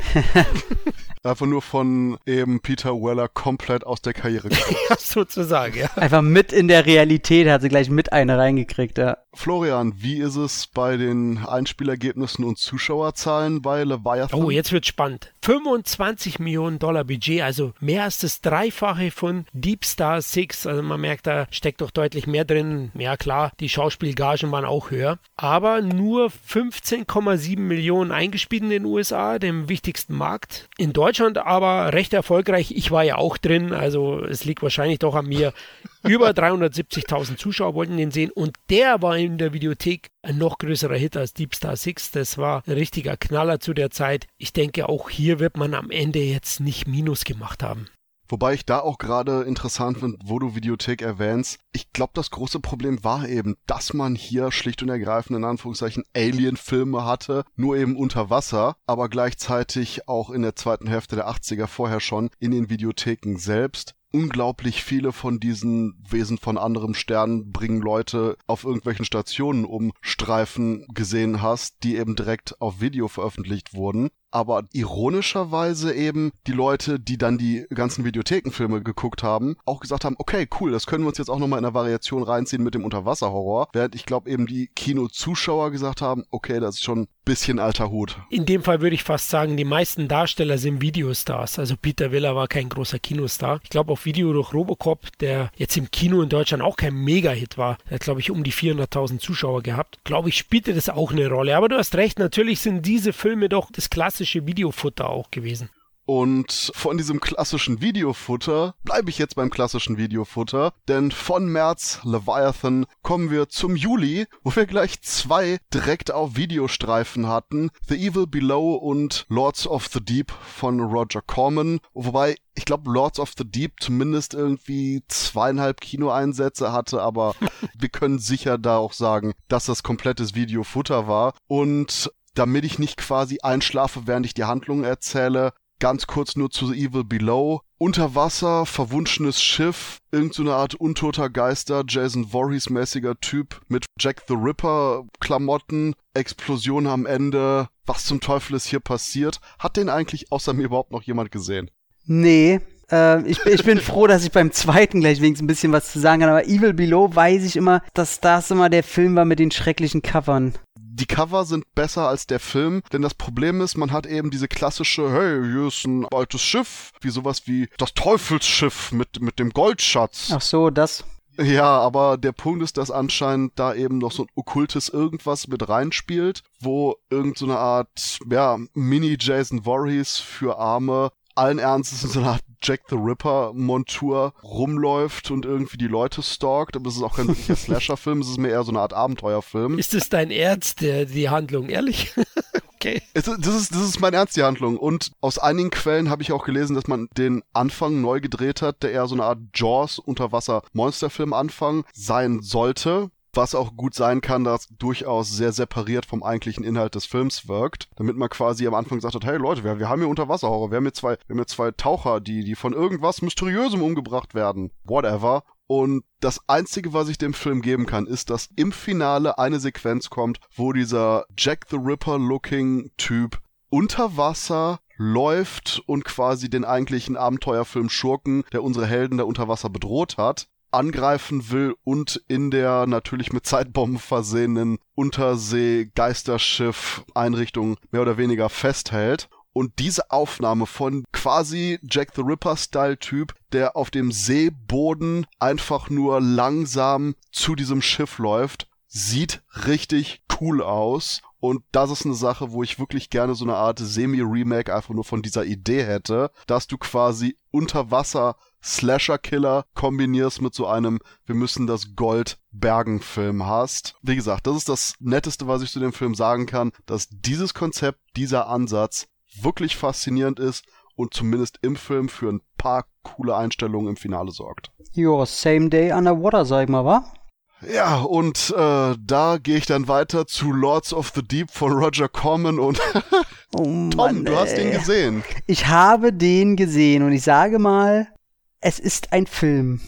Einfach nur von eben Peter Weller komplett aus der Karriere gekommen. ja, sozusagen, ja. Einfach mit in der Realität, hat sie gleich mit eine reingekriegt, ja. Florian, wie ist es bei den Einspielergebnissen und Zuschauerzahlen bei Leviathan? Oh, jetzt wird spannend. 25 Millionen Dollar Budget, also mehr als das Dreifache von Deep Star 6. Also man merkt, da steckt doch deutlich mehr drin. Ja klar, die Schauspielgagen waren auch höher. Aber nur 15,7 Millionen eingespielt in den USA, dem wichtigsten Markt. In Deutschland aber recht erfolgreich. Ich war ja auch drin, also es liegt wahrscheinlich doch an mir. Über 370.000 Zuschauer wollten den sehen und der war in der Videothek ein noch größerer Hit als Deep Star 6. Das war ein richtiger Knaller zu der Zeit. Ich denke, auch hier wird man am Ende jetzt nicht Minus gemacht haben. Wobei ich da auch gerade interessant finde, wo du Videothek erwähnst. Ich glaube, das große Problem war eben, dass man hier schlicht und ergreifend in Anführungszeichen Alien-Filme hatte, nur eben unter Wasser, aber gleichzeitig auch in der zweiten Hälfte der 80er vorher schon in den Videotheken selbst unglaublich viele von diesen Wesen von anderem Stern bringen Leute auf irgendwelchen Stationen um Streifen gesehen hast, die eben direkt auf Video veröffentlicht wurden aber ironischerweise eben die Leute, die dann die ganzen Videothekenfilme geguckt haben, auch gesagt haben, okay, cool, das können wir uns jetzt auch nochmal in der Variation reinziehen mit dem Unterwasserhorror, während ich glaube eben die Kinozuschauer gesagt haben, okay, das ist schon ein bisschen alter Hut. In dem Fall würde ich fast sagen, die meisten Darsteller sind Videostars. Also Peter Willer war kein großer Kinostar. Ich glaube auf Video durch Robocop, der jetzt im Kino in Deutschland auch kein Mega-Hit war, der hat glaube ich um die 400.000 Zuschauer gehabt. Glaube ich, spielte das auch eine Rolle. Aber du hast recht, natürlich sind diese Filme doch das klassische klassische Videofutter auch gewesen. Und von diesem klassischen Videofutter bleibe ich jetzt beim klassischen Videofutter, denn von März Leviathan kommen wir zum Juli, wo wir gleich zwei direkt auf Videostreifen hatten, The Evil Below und Lords of the Deep von Roger Corman, wobei ich glaube Lords of the Deep zumindest irgendwie zweieinhalb Kinoeinsätze hatte, aber wir können sicher da auch sagen, dass das komplettes Videofutter war und damit ich nicht quasi einschlafe, während ich die Handlung erzähle. Ganz kurz nur zu The Evil Below. Unter Wasser, verwunschenes Schiff, irgendeine so Art untoter Geister, Jason Voorhees-mäßiger Typ mit Jack the Ripper-Klamotten, Explosion am Ende. Was zum Teufel ist hier passiert? Hat den eigentlich außer mir überhaupt noch jemand gesehen? Nee, ich, ich, bin froh, dass ich beim zweiten gleich wenigstens ein bisschen was zu sagen kann. Aber Evil Below weiß ich immer, dass das immer der Film war mit den schrecklichen Covern die Cover sind besser als der Film, denn das Problem ist, man hat eben diese klassische, hey, hier ist ein altes Schiff, wie sowas wie das Teufelsschiff mit, mit dem Goldschatz. Ach so, das. Ja, aber der Punkt ist, dass anscheinend da eben noch so ein okkultes irgendwas mit reinspielt, wo irgendeine so Art, ja, Mini-Jason Voorhees für Arme allen Ernstes in so einer Art Jack the Ripper Montur rumläuft und irgendwie die Leute stalkt, aber es ist auch kein wirklicher Slasher-Film, es ist mehr eher so eine Art Abenteuerfilm. Ist es dein Ernst, der, die Handlung, ehrlich? okay. Es, das, ist, das ist mein Ernst, die Handlung. Und aus einigen Quellen habe ich auch gelesen, dass man den Anfang neu gedreht hat, der eher so eine Art Jaws Unterwasser-Monsterfilm Anfang sein sollte was auch gut sein kann, dass durchaus sehr separiert vom eigentlichen Inhalt des Films wirkt, damit man quasi am Anfang sagt, hey Leute, wir, wir haben hier Unterwasserhorror, wir haben hier zwei, wir haben hier zwei Taucher, die, die von irgendwas Mysteriösem umgebracht werden. Whatever. Und das Einzige, was ich dem Film geben kann, ist, dass im Finale eine Sequenz kommt, wo dieser Jack the Ripper-looking Typ unter Wasser läuft und quasi den eigentlichen Abenteuerfilm Schurken, der unsere Helden da unter Wasser bedroht hat, angreifen will und in der natürlich mit Zeitbomben versehenen Untersee-Geisterschiff-Einrichtung mehr oder weniger festhält. Und diese Aufnahme von quasi Jack the Ripper-Style-Typ, der auf dem Seeboden einfach nur langsam zu diesem Schiff läuft, sieht richtig cool aus. Und das ist eine Sache, wo ich wirklich gerne so eine Art Semi-Remake einfach nur von dieser Idee hätte, dass du quasi unter Wasser Slasher-Killer kombinierst mit so einem Wir müssen das Gold bergen Film hast. Wie gesagt, das ist das Netteste, was ich zu dem Film sagen kann, dass dieses Konzept, dieser Ansatz wirklich faszinierend ist und zumindest im Film für ein paar coole Einstellungen im Finale sorgt. Jo, same day underwater, sag ich mal, wa? Ja, und äh, da gehe ich dann weiter zu Lords of the Deep von Roger Corman und oh Tom, Mann, du hast den gesehen. Ich habe den gesehen und ich sage mal, es ist ein Film.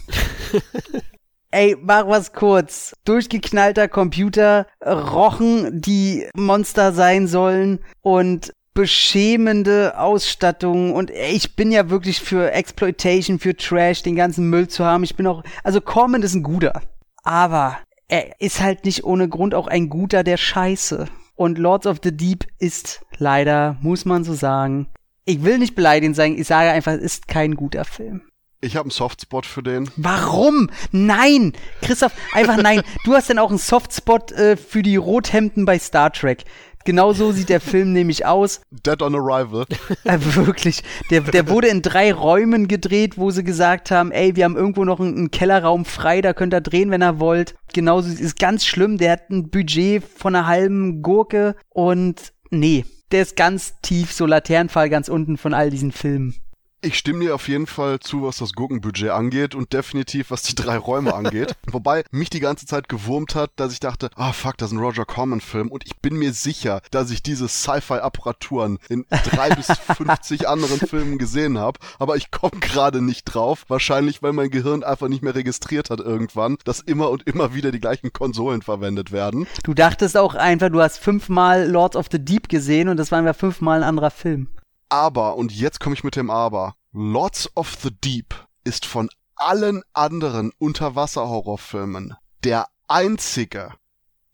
Ey, mach was kurz. Durchgeknallter Computer, Rochen, die Monster sein sollen und beschämende Ausstattung und ich bin ja wirklich für Exploitation, für Trash, den ganzen Müll zu haben. Ich bin auch, also Corman ist ein guter. Aber er ist halt nicht ohne Grund auch ein guter der Scheiße. Und Lords of the Deep ist leider, muss man so sagen, ich will nicht beleidigend sein, ich sage einfach, es ist kein guter Film. Ich habe einen Softspot für den. Warum? Nein! Christoph, einfach nein. Du hast dann auch einen Softspot äh, für die Rothemden bei Star Trek. Genau so sieht der Film nämlich aus. Dead on Arrival. Äh, wirklich. Der, der wurde in drei Räumen gedreht, wo sie gesagt haben, ey, wir haben irgendwo noch einen, einen Kellerraum frei, da könnt ihr drehen, wenn ihr wollt. Genauso ist ganz schlimm. Der hat ein Budget von einer halben Gurke und nee, der ist ganz tief, so Laternenfall ganz unten von all diesen Filmen. Ich stimme dir auf jeden Fall zu, was das Gurkenbudget angeht und definitiv, was die drei Räume angeht. Wobei mich die ganze Zeit gewurmt hat, dass ich dachte, ah fuck, das ist ein Roger Corman-Film und ich bin mir sicher, dass ich diese Sci-Fi-Apparaturen in drei bis 50 anderen Filmen gesehen habe, aber ich komme gerade nicht drauf. Wahrscheinlich, weil mein Gehirn einfach nicht mehr registriert hat irgendwann, dass immer und immer wieder die gleichen Konsolen verwendet werden. Du dachtest auch einfach, du hast fünfmal Lords of the Deep gesehen und das war einfach fünfmal ein anderer Film. Aber, und jetzt komme ich mit dem Aber, Lords of the Deep ist von allen anderen Unterwasser-Horrorfilmen der einzige,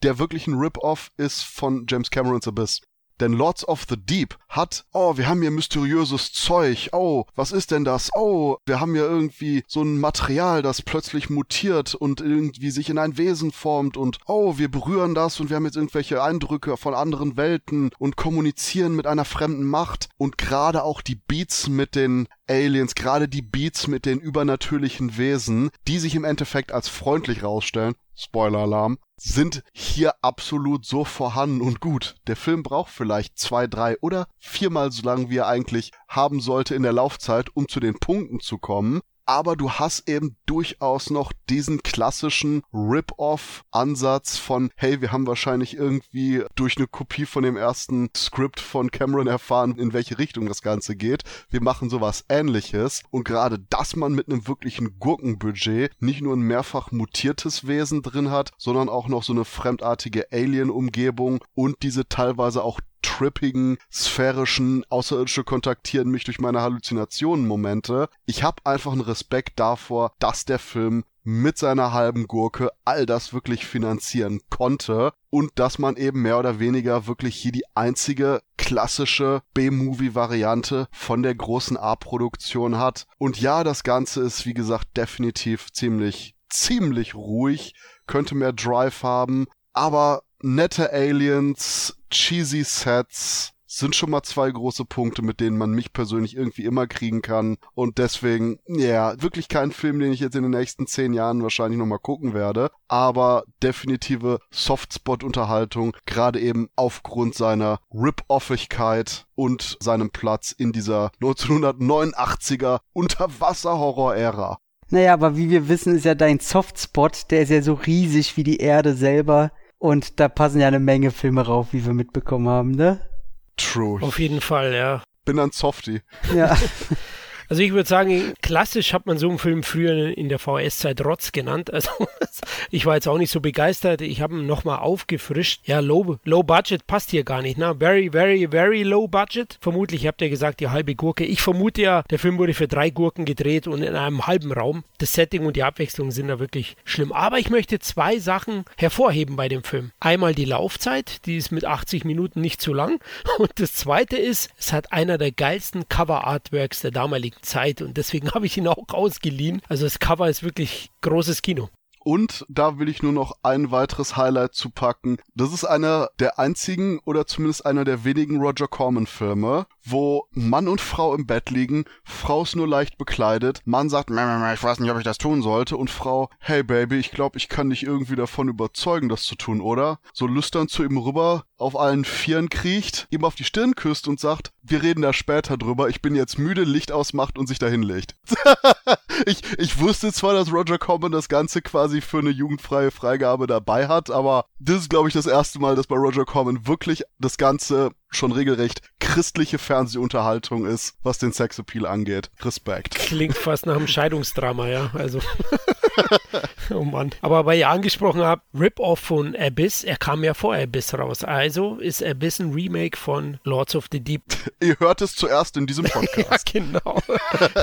der wirklich ein Rip-Off ist von James Camerons Abyss. Denn Lords of the Deep hat, oh, wir haben hier mysteriöses Zeug, oh, was ist denn das? Oh, wir haben hier irgendwie so ein Material, das plötzlich mutiert und irgendwie sich in ein Wesen formt und oh, wir berühren das und wir haben jetzt irgendwelche Eindrücke von anderen Welten und kommunizieren mit einer fremden Macht und gerade auch die Beats mit den Aliens, gerade die Beats mit den übernatürlichen Wesen, die sich im Endeffekt als freundlich rausstellen, Spoiler-Alarm, sind hier absolut so vorhanden und gut. Der Film braucht vielleicht zwei, drei oder viermal so lang, wie er eigentlich haben sollte in der Laufzeit, um zu den Punkten zu kommen. Aber du hast eben durchaus noch diesen klassischen Rip-Off-Ansatz von, hey, wir haben wahrscheinlich irgendwie durch eine Kopie von dem ersten Skript von Cameron erfahren, in welche Richtung das Ganze geht. Wir machen sowas ähnliches. Und gerade, dass man mit einem wirklichen Gurkenbudget nicht nur ein mehrfach mutiertes Wesen drin hat, sondern auch noch so eine fremdartige Alien-Umgebung und diese teilweise auch trippigen, sphärischen, Außerirdische kontaktieren mich durch meine Halluzinationen-Momente. Ich habe einfach einen Respekt davor, dass der Film mit seiner halben Gurke all das wirklich finanzieren konnte und dass man eben mehr oder weniger wirklich hier die einzige klassische B-Movie-Variante von der großen A-Produktion hat. Und ja, das Ganze ist, wie gesagt, definitiv ziemlich, ziemlich ruhig, könnte mehr Drive haben, aber nette Aliens, cheesy Sets sind schon mal zwei große Punkte, mit denen man mich persönlich irgendwie immer kriegen kann. Und deswegen, ja, wirklich kein Film, den ich jetzt in den nächsten zehn Jahren wahrscheinlich nochmal gucken werde. Aber definitive Softspot-Unterhaltung, gerade eben aufgrund seiner Rip-Offigkeit und seinem Platz in dieser 1989er Unterwasser-Horror-Ära. Naja, aber wie wir wissen, ist ja dein Softspot, der ist ja so riesig wie die Erde selber. Und da passen ja eine Menge Filme rauf, wie wir mitbekommen haben, ne? True. Auf jeden Fall, ja. Bin ein Softie. Ja. Also ich würde sagen, klassisch hat man so einen Film früher in der VS-Zeit Rotz genannt. Also ich war jetzt auch nicht so begeistert. Ich habe ihn nochmal aufgefrischt. Ja, low, low Budget passt hier gar nicht. Ne? Very, very, very low Budget. Vermutlich habt ihr gesagt, die halbe Gurke. Ich vermute ja, der Film wurde für drei Gurken gedreht und in einem halben Raum. Das Setting und die Abwechslung sind da wirklich schlimm. Aber ich möchte zwei Sachen hervorheben bei dem Film. Einmal die Laufzeit, die ist mit 80 Minuten nicht zu lang. Und das zweite ist, es hat einer der geilsten Cover-Artworks der damaligen Zeit und deswegen habe ich ihn auch ausgeliehen. Also das Cover ist wirklich großes Kino. Und da will ich nur noch ein weiteres Highlight zu packen. Das ist einer der einzigen oder zumindest einer der wenigen Roger Corman Filme, wo Mann und Frau im Bett liegen, Frau ist nur leicht bekleidet, Mann sagt, ich weiß nicht, ob ich das tun sollte und Frau, hey Baby, ich glaube, ich kann dich irgendwie davon überzeugen, das zu tun, oder? So lüstern zu ihm rüber, auf allen Vieren kriecht, ihm auf die Stirn küsst und sagt, wir reden da später drüber, ich bin jetzt müde, Licht ausmacht und sich dahin legt. ich, ich wusste zwar, dass Roger Corman das Ganze quasi für eine jugendfreie Freigabe dabei hat, aber das ist, glaube ich, das erste Mal, dass bei Roger Corman wirklich das Ganze schon regelrecht christliche Fernsehunterhaltung ist, was den Sexappeal angeht. Respekt. Klingt fast nach einem Scheidungsdrama, ja. Also. oh Mann. Aber weil ihr angesprochen habt, Rip-Off von Abyss, er kam ja vor Abyss raus. Also ist Abyss ein Remake von Lords of the Deep. ihr hört es zuerst in diesem Podcast. ja, genau.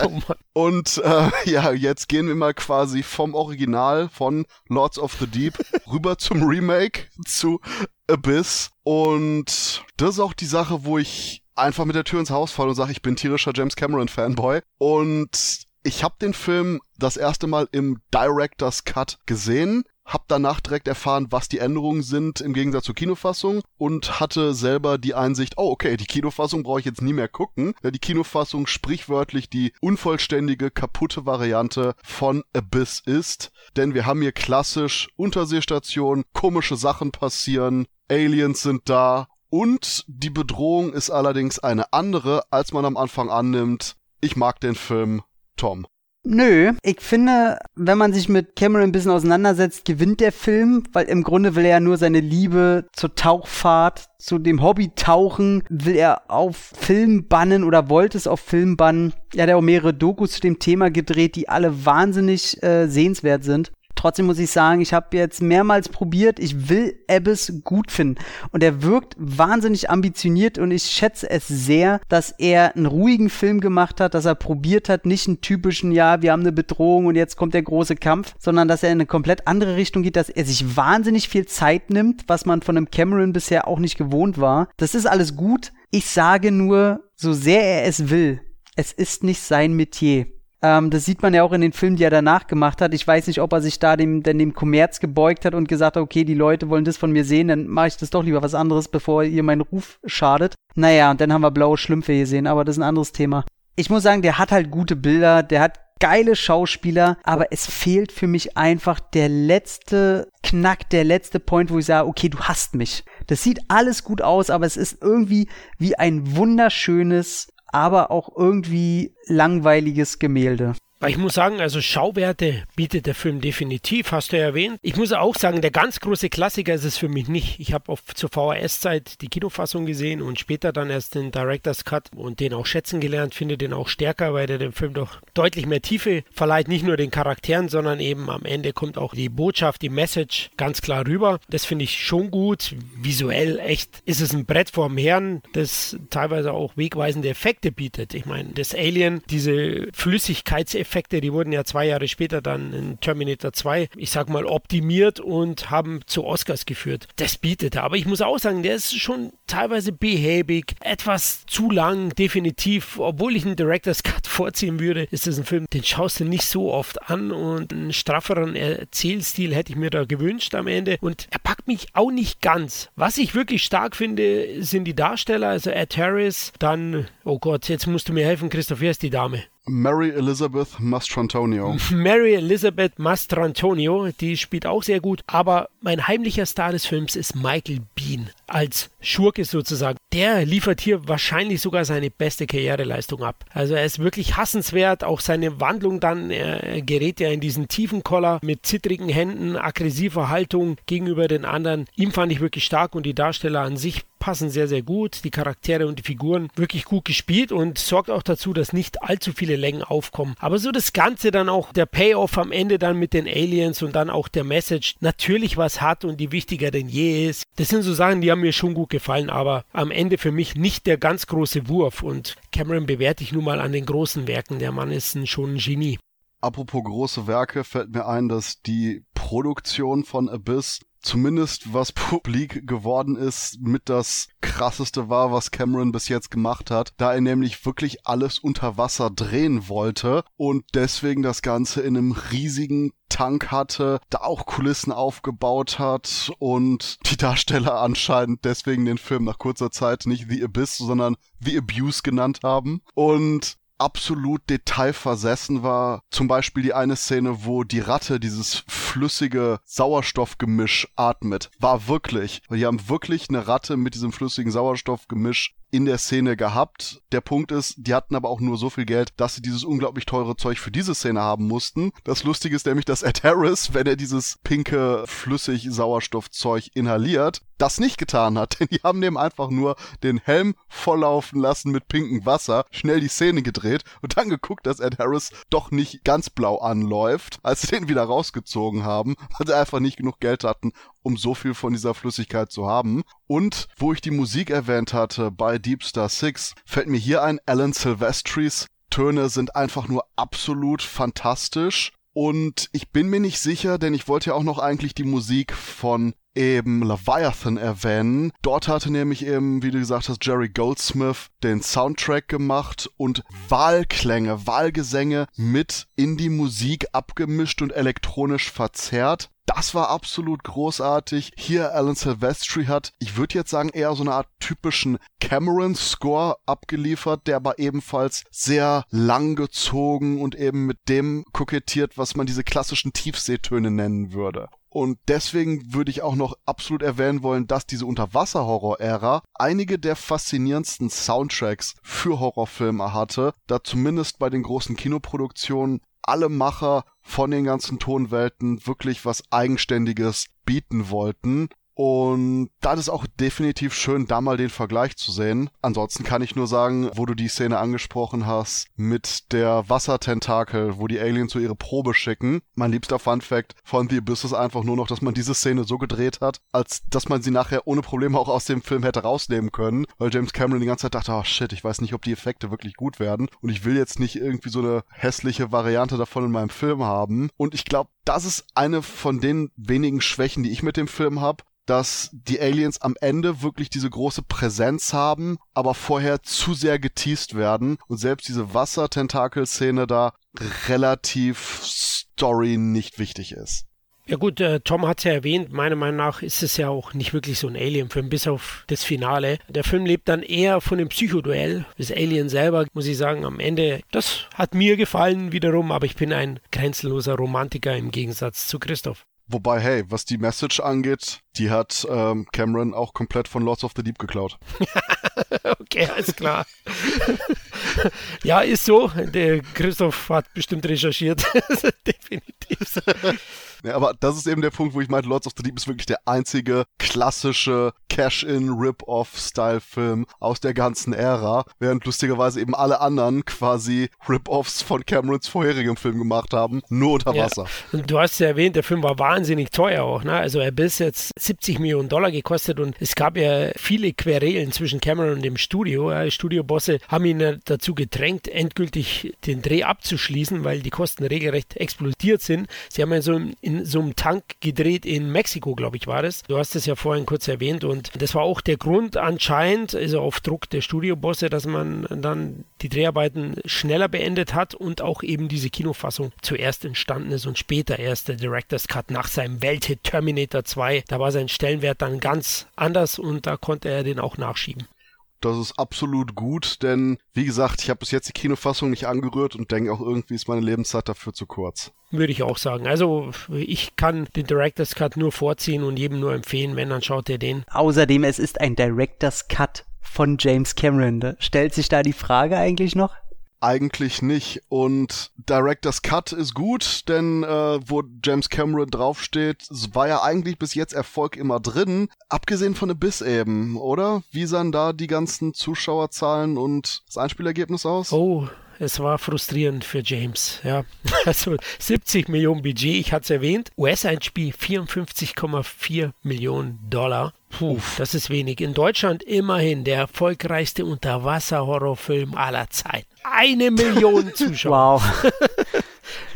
oh Mann. Und äh, ja, jetzt gehen wir mal quasi vom Original von Lords of the Deep rüber zum Remake zu Abyss. Und das ist auch die Sache, wo ich einfach mit der Tür ins Haus falle und sage, ich bin tierischer James Cameron Fanboy. Und ich habe den Film das erste Mal im Director's Cut gesehen, hab danach direkt erfahren, was die Änderungen sind im Gegensatz zur Kinofassung und hatte selber die Einsicht, oh okay, die Kinofassung brauche ich jetzt nie mehr gucken. Die Kinofassung sprichwörtlich die unvollständige, kaputte Variante von Abyss ist, denn wir haben hier klassisch Unterseestation, komische Sachen passieren, Aliens sind da und die Bedrohung ist allerdings eine andere, als man am Anfang annimmt. Ich mag den Film. Tom. Nö, ich finde, wenn man sich mit Cameron ein bisschen auseinandersetzt, gewinnt der Film, weil im Grunde will er ja nur seine Liebe zur Tauchfahrt, zu dem Hobby Tauchen, will er auf Film bannen oder wollte es auf Film bannen. Er hat ja auch mehrere Dokus zu dem Thema gedreht, die alle wahnsinnig äh, sehenswert sind. Trotzdem muss ich sagen, ich habe jetzt mehrmals probiert, ich will Abyss gut finden. Und er wirkt wahnsinnig ambitioniert und ich schätze es sehr, dass er einen ruhigen Film gemacht hat, dass er probiert hat, nicht einen typischen, ja, wir haben eine Bedrohung und jetzt kommt der große Kampf, sondern dass er in eine komplett andere Richtung geht, dass er sich wahnsinnig viel Zeit nimmt, was man von einem Cameron bisher auch nicht gewohnt war. Das ist alles gut. Ich sage nur, so sehr er es will, es ist nicht sein Metier. Ähm, das sieht man ja auch in den Filmen, die er danach gemacht hat. Ich weiß nicht, ob er sich da dem, denn dem Kommerz gebeugt hat und gesagt hat, okay, die Leute wollen das von mir sehen, dann mache ich das doch lieber was anderes, bevor ihr meinen Ruf schadet. Naja, und dann haben wir blaue Schlümpfe gesehen, aber das ist ein anderes Thema. Ich muss sagen, der hat halt gute Bilder, der hat geile Schauspieler, aber es fehlt für mich einfach der letzte Knack, der letzte Point, wo ich sage, okay, du hast mich. Das sieht alles gut aus, aber es ist irgendwie wie ein wunderschönes aber auch irgendwie langweiliges Gemälde. Ich muss sagen, also Schauwerte bietet der Film definitiv, hast du ja erwähnt. Ich muss auch sagen, der ganz große Klassiker ist es für mich nicht. Ich habe oft zur VHS-Zeit die Kinofassung gesehen und später dann erst den Director's Cut und den auch schätzen gelernt, finde den auch stärker, weil der dem Film doch deutlich mehr Tiefe verleiht, nicht nur den Charakteren, sondern eben am Ende kommt auch die Botschaft, die Message ganz klar rüber. Das finde ich schon gut. Visuell echt ist es ein Brett vorm Herrn, das teilweise auch wegweisende Effekte bietet. Ich meine, das Alien, diese Flüssigkeitseffekte, Effekte, die wurden ja zwei Jahre später dann in Terminator 2, ich sag mal, optimiert und haben zu Oscars geführt. Das bietet er. Aber ich muss auch sagen, der ist schon teilweise behäbig, etwas zu lang, definitiv. Obwohl ich einen Director's Cut vorziehen würde, ist das ein Film, den schaust du nicht so oft an und einen strafferen Erzählstil hätte ich mir da gewünscht am Ende. Und er packt mich auch nicht ganz. Was ich wirklich stark finde, sind die Darsteller, also Ed Harris, dann, oh Gott, jetzt musst du mir helfen, Christoph, wer ist die Dame? Mary Elizabeth Mastrantonio. Mary Elizabeth Mastrantonio, die spielt auch sehr gut, aber mein heimlicher Star des Films ist Michael Bean als Schurke sozusagen. Der liefert hier wahrscheinlich sogar seine beste Karriereleistung ab. Also er ist wirklich hassenswert, auch seine Wandlung dann, er gerät ja in diesen tiefen Koller mit zittrigen Händen, aggressiver Haltung gegenüber den anderen. Ihm fand ich wirklich stark und die Darsteller an sich passen sehr, sehr gut. Die Charaktere und die Figuren wirklich gut gespielt und sorgt auch dazu, dass nicht allzu viele Längen aufkommen. Aber so das Ganze dann auch, der Payoff am Ende dann mit den Aliens und dann auch der Message natürlich was hat und die wichtiger denn je ist. Das sind so Sachen, die haben mir schon gut gefallen, aber am Ende für mich nicht der ganz große Wurf und Cameron bewerte ich nun mal an den großen Werken. Der Mann ist ein, schon ein Genie. Apropos große Werke fällt mir ein, dass die Produktion von Abyss zumindest was publik geworden ist, mit das krasseste war, was Cameron bis jetzt gemacht hat, da er nämlich wirklich alles unter Wasser drehen wollte und deswegen das Ganze in einem riesigen Tank hatte, da auch Kulissen aufgebaut hat und die Darsteller anscheinend deswegen den Film nach kurzer Zeit nicht The Abyss, sondern The Abuse genannt haben. Und absolut detailversessen war. Zum Beispiel die eine Szene, wo die Ratte dieses flüssige Sauerstoffgemisch atmet. War wirklich. Die haben wirklich eine Ratte mit diesem flüssigen Sauerstoffgemisch in der Szene gehabt. Der Punkt ist, die hatten aber auch nur so viel Geld, dass sie dieses unglaublich teure Zeug für diese Szene haben mussten. Das Lustige ist nämlich, dass Ed Harris, wenn er dieses pinke flüssig Sauerstoffzeug inhaliert, das nicht getan hat, denn die haben dem einfach nur den Helm volllaufen lassen mit pinkem Wasser, schnell die Szene gedreht und dann geguckt, dass Ed Harris doch nicht ganz blau anläuft, als sie den wieder rausgezogen haben, weil sie einfach nicht genug Geld hatten, um so viel von dieser Flüssigkeit zu haben. Und wo ich die Musik erwähnt hatte bei Deep Star 6, fällt mir hier ein Alan Silvestris Töne sind einfach nur absolut fantastisch. Und ich bin mir nicht sicher, denn ich wollte ja auch noch eigentlich die Musik von eben Leviathan erwähnen. Dort hatte nämlich eben, wie du gesagt hast, Jerry Goldsmith den Soundtrack gemacht und Wahlklänge, Wahlgesänge mit in die Musik abgemischt und elektronisch verzerrt. Das war absolut großartig. Hier Alan Silvestri hat, ich würde jetzt sagen, eher so eine Art typischen Cameron-Score abgeliefert, der aber ebenfalls sehr langgezogen und eben mit dem kokettiert, was man diese klassischen Tiefseetöne nennen würde. Und deswegen würde ich auch noch absolut erwähnen wollen, dass diese Unterwasser-Horror-Ära einige der faszinierendsten Soundtracks für Horrorfilme hatte, da zumindest bei den großen Kinoproduktionen alle Macher von den ganzen Tonwelten wirklich was Eigenständiges bieten wollten. Und das ist auch definitiv schön, da mal den Vergleich zu sehen. Ansonsten kann ich nur sagen, wo du die Szene angesprochen hast, mit der Wassertentakel, wo die Aliens so ihre Probe schicken. Mein liebster Fun Fact von The Abyss ist einfach nur noch, dass man diese Szene so gedreht hat, als dass man sie nachher ohne Probleme auch aus dem Film hätte rausnehmen können, weil James Cameron die ganze Zeit dachte, oh shit, ich weiß nicht, ob die Effekte wirklich gut werden und ich will jetzt nicht irgendwie so eine hässliche Variante davon in meinem Film haben. Und ich glaube, das ist eine von den wenigen Schwächen, die ich mit dem Film habe dass die Aliens am Ende wirklich diese große Präsenz haben, aber vorher zu sehr geteased werden und selbst diese Wassertentakel-Szene da relativ Story nicht wichtig ist. Ja gut, äh, Tom hat es ja erwähnt, meiner Meinung nach ist es ja auch nicht wirklich so ein Alien-Film, bis auf das Finale. Der Film lebt dann eher von dem Psychoduell. Das Alien selber, muss ich sagen, am Ende, das hat mir gefallen wiederum, aber ich bin ein grenzenloser Romantiker im Gegensatz zu Christoph. Wobei, hey, was die Message angeht, die hat ähm, Cameron auch komplett von Lords of the Deep geklaut. okay, alles klar. ja, ist so. Der Christoph hat bestimmt recherchiert. Definitiv. Ja, aber das ist eben der Punkt, wo ich meinte, Lords of the Deep ist wirklich der einzige klassische Cash-in, Rip-off-Style-Film aus der ganzen Ära, während lustigerweise eben alle anderen quasi Rip-offs von Camerons vorherigem Film gemacht haben, nur unter Wasser. Ja. Du hast ja erwähnt, der Film war wahnsinnig teuer auch, ne? Also er bis jetzt 70 Millionen Dollar gekostet und es gab ja viele Querelen zwischen Cameron und dem Studio. Ja, Studiobosse haben ihn dazu gedrängt, endgültig den Dreh abzuschließen, weil die Kosten regelrecht explodiert sind. Sie haben ja so in so einem Tank gedreht in Mexiko, glaube ich, war das. Du hast es ja vorhin kurz erwähnt und das war auch der Grund anscheinend, also auf Druck der Studiobosse, dass man dann die Dreharbeiten schneller beendet hat und auch eben diese Kinofassung zuerst entstanden ist und später erst der Director's Cut nach seinem Welthit Terminator 2. Da war sein Stellenwert dann ganz anders und da konnte er den auch nachschieben. Das ist absolut gut, denn wie gesagt, ich habe bis jetzt die Kinofassung nicht angerührt und denke auch irgendwie ist meine Lebenszeit dafür zu kurz. Würde ich auch sagen. Also ich kann den Director's Cut nur vorziehen und jedem nur empfehlen, wenn, dann schaut er den. Außerdem, es ist ein Director's Cut von James Cameron. Da stellt sich da die Frage eigentlich noch? Eigentlich nicht. Und Director's Cut ist gut, denn äh, wo James Cameron draufsteht, war ja eigentlich bis jetzt Erfolg immer drin, abgesehen von Abyss eben, oder? Wie sahen da die ganzen Zuschauerzahlen und das Einspielergebnis aus? Oh, es war frustrierend für James. Ja. Also 70 Millionen Budget, ich hatte es erwähnt. US-Einspiel 54,4 Millionen Dollar. Puh, das ist wenig. In Deutschland immerhin der erfolgreichste Unterwasser-Horrorfilm aller Zeiten. Eine Million Zuschauer. wow.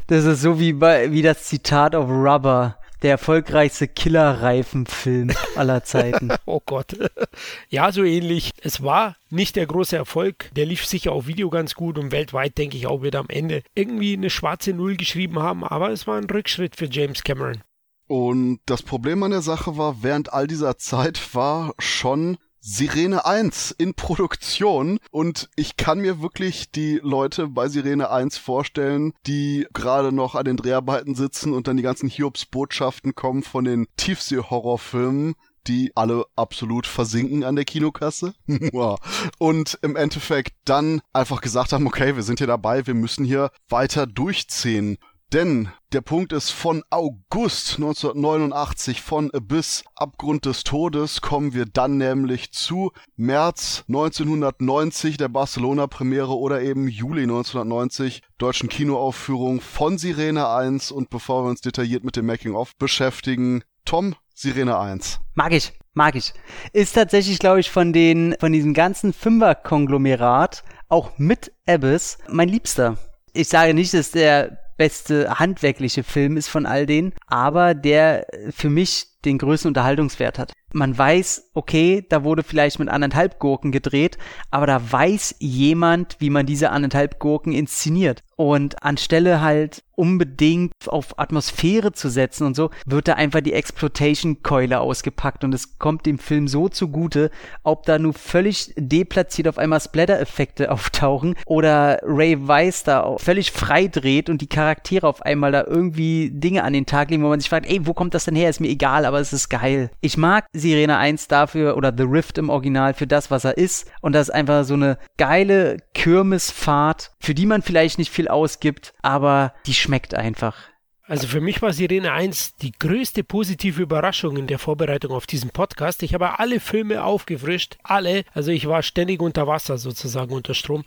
Das ist so wie, bei, wie das Zitat auf Rubber der erfolgreichste Killerreifenfilm aller Zeiten. oh Gott. Ja, so ähnlich. Es war nicht der große Erfolg. Der lief sicher auf Video ganz gut und weltweit, denke ich, auch wird am Ende irgendwie eine schwarze Null geschrieben haben. Aber es war ein Rückschritt für James Cameron. Und das Problem an der Sache war, während all dieser Zeit war schon Sirene 1 in Produktion und ich kann mir wirklich die Leute bei Sirene 1 vorstellen, die gerade noch an den Dreharbeiten sitzen und dann die ganzen Hiobs-Botschaften kommen von den Tiefsee-Horrorfilmen, die alle absolut versinken an der Kinokasse. und im Endeffekt dann einfach gesagt haben, okay, wir sind hier dabei, wir müssen hier weiter durchziehen. Denn der Punkt ist, von August 1989, von Abyss, Abgrund des Todes, kommen wir dann nämlich zu März 1990, der Barcelona-Premiere oder eben Juli 1990, deutschen Kinoaufführung von Sirene 1. Und bevor wir uns detailliert mit dem Making-of beschäftigen, Tom, Sirene 1. Mag ich, mag ich. Ist tatsächlich, glaube ich, von den, von diesem ganzen Fünfer-Konglomerat, auch mit Abyss, mein Liebster. Ich sage nicht, dass der beste handwerkliche Film ist von all denen, aber der für mich den größten Unterhaltungswert hat. Man weiß, okay, da wurde vielleicht mit anderthalb Gurken gedreht, aber da weiß jemand, wie man diese anderthalb Gurken inszeniert. Und anstelle halt unbedingt auf Atmosphäre zu setzen und so, wird da einfach die Exploitation-Keule ausgepackt und es kommt dem Film so zugute, ob da nur völlig deplatziert auf einmal Splatter-Effekte auftauchen oder Ray Weiss da völlig frei dreht und die Charaktere auf einmal da irgendwie Dinge an den Tag legen, wo man sich fragt, ey, wo kommt das denn her? Ist mir egal, aber es ist geil. Ich mag Sirene 1 dafür oder The Rift im Original für das, was er ist und das ist einfach so eine geile Kirmesfahrt, für die man vielleicht nicht viel ausgibt, aber die schmeckt einfach. Also für mich war Sirene 1 die größte positive Überraschung in der Vorbereitung auf diesen Podcast. Ich habe alle Filme aufgefrischt, alle. Also ich war ständig unter Wasser sozusagen unter Strom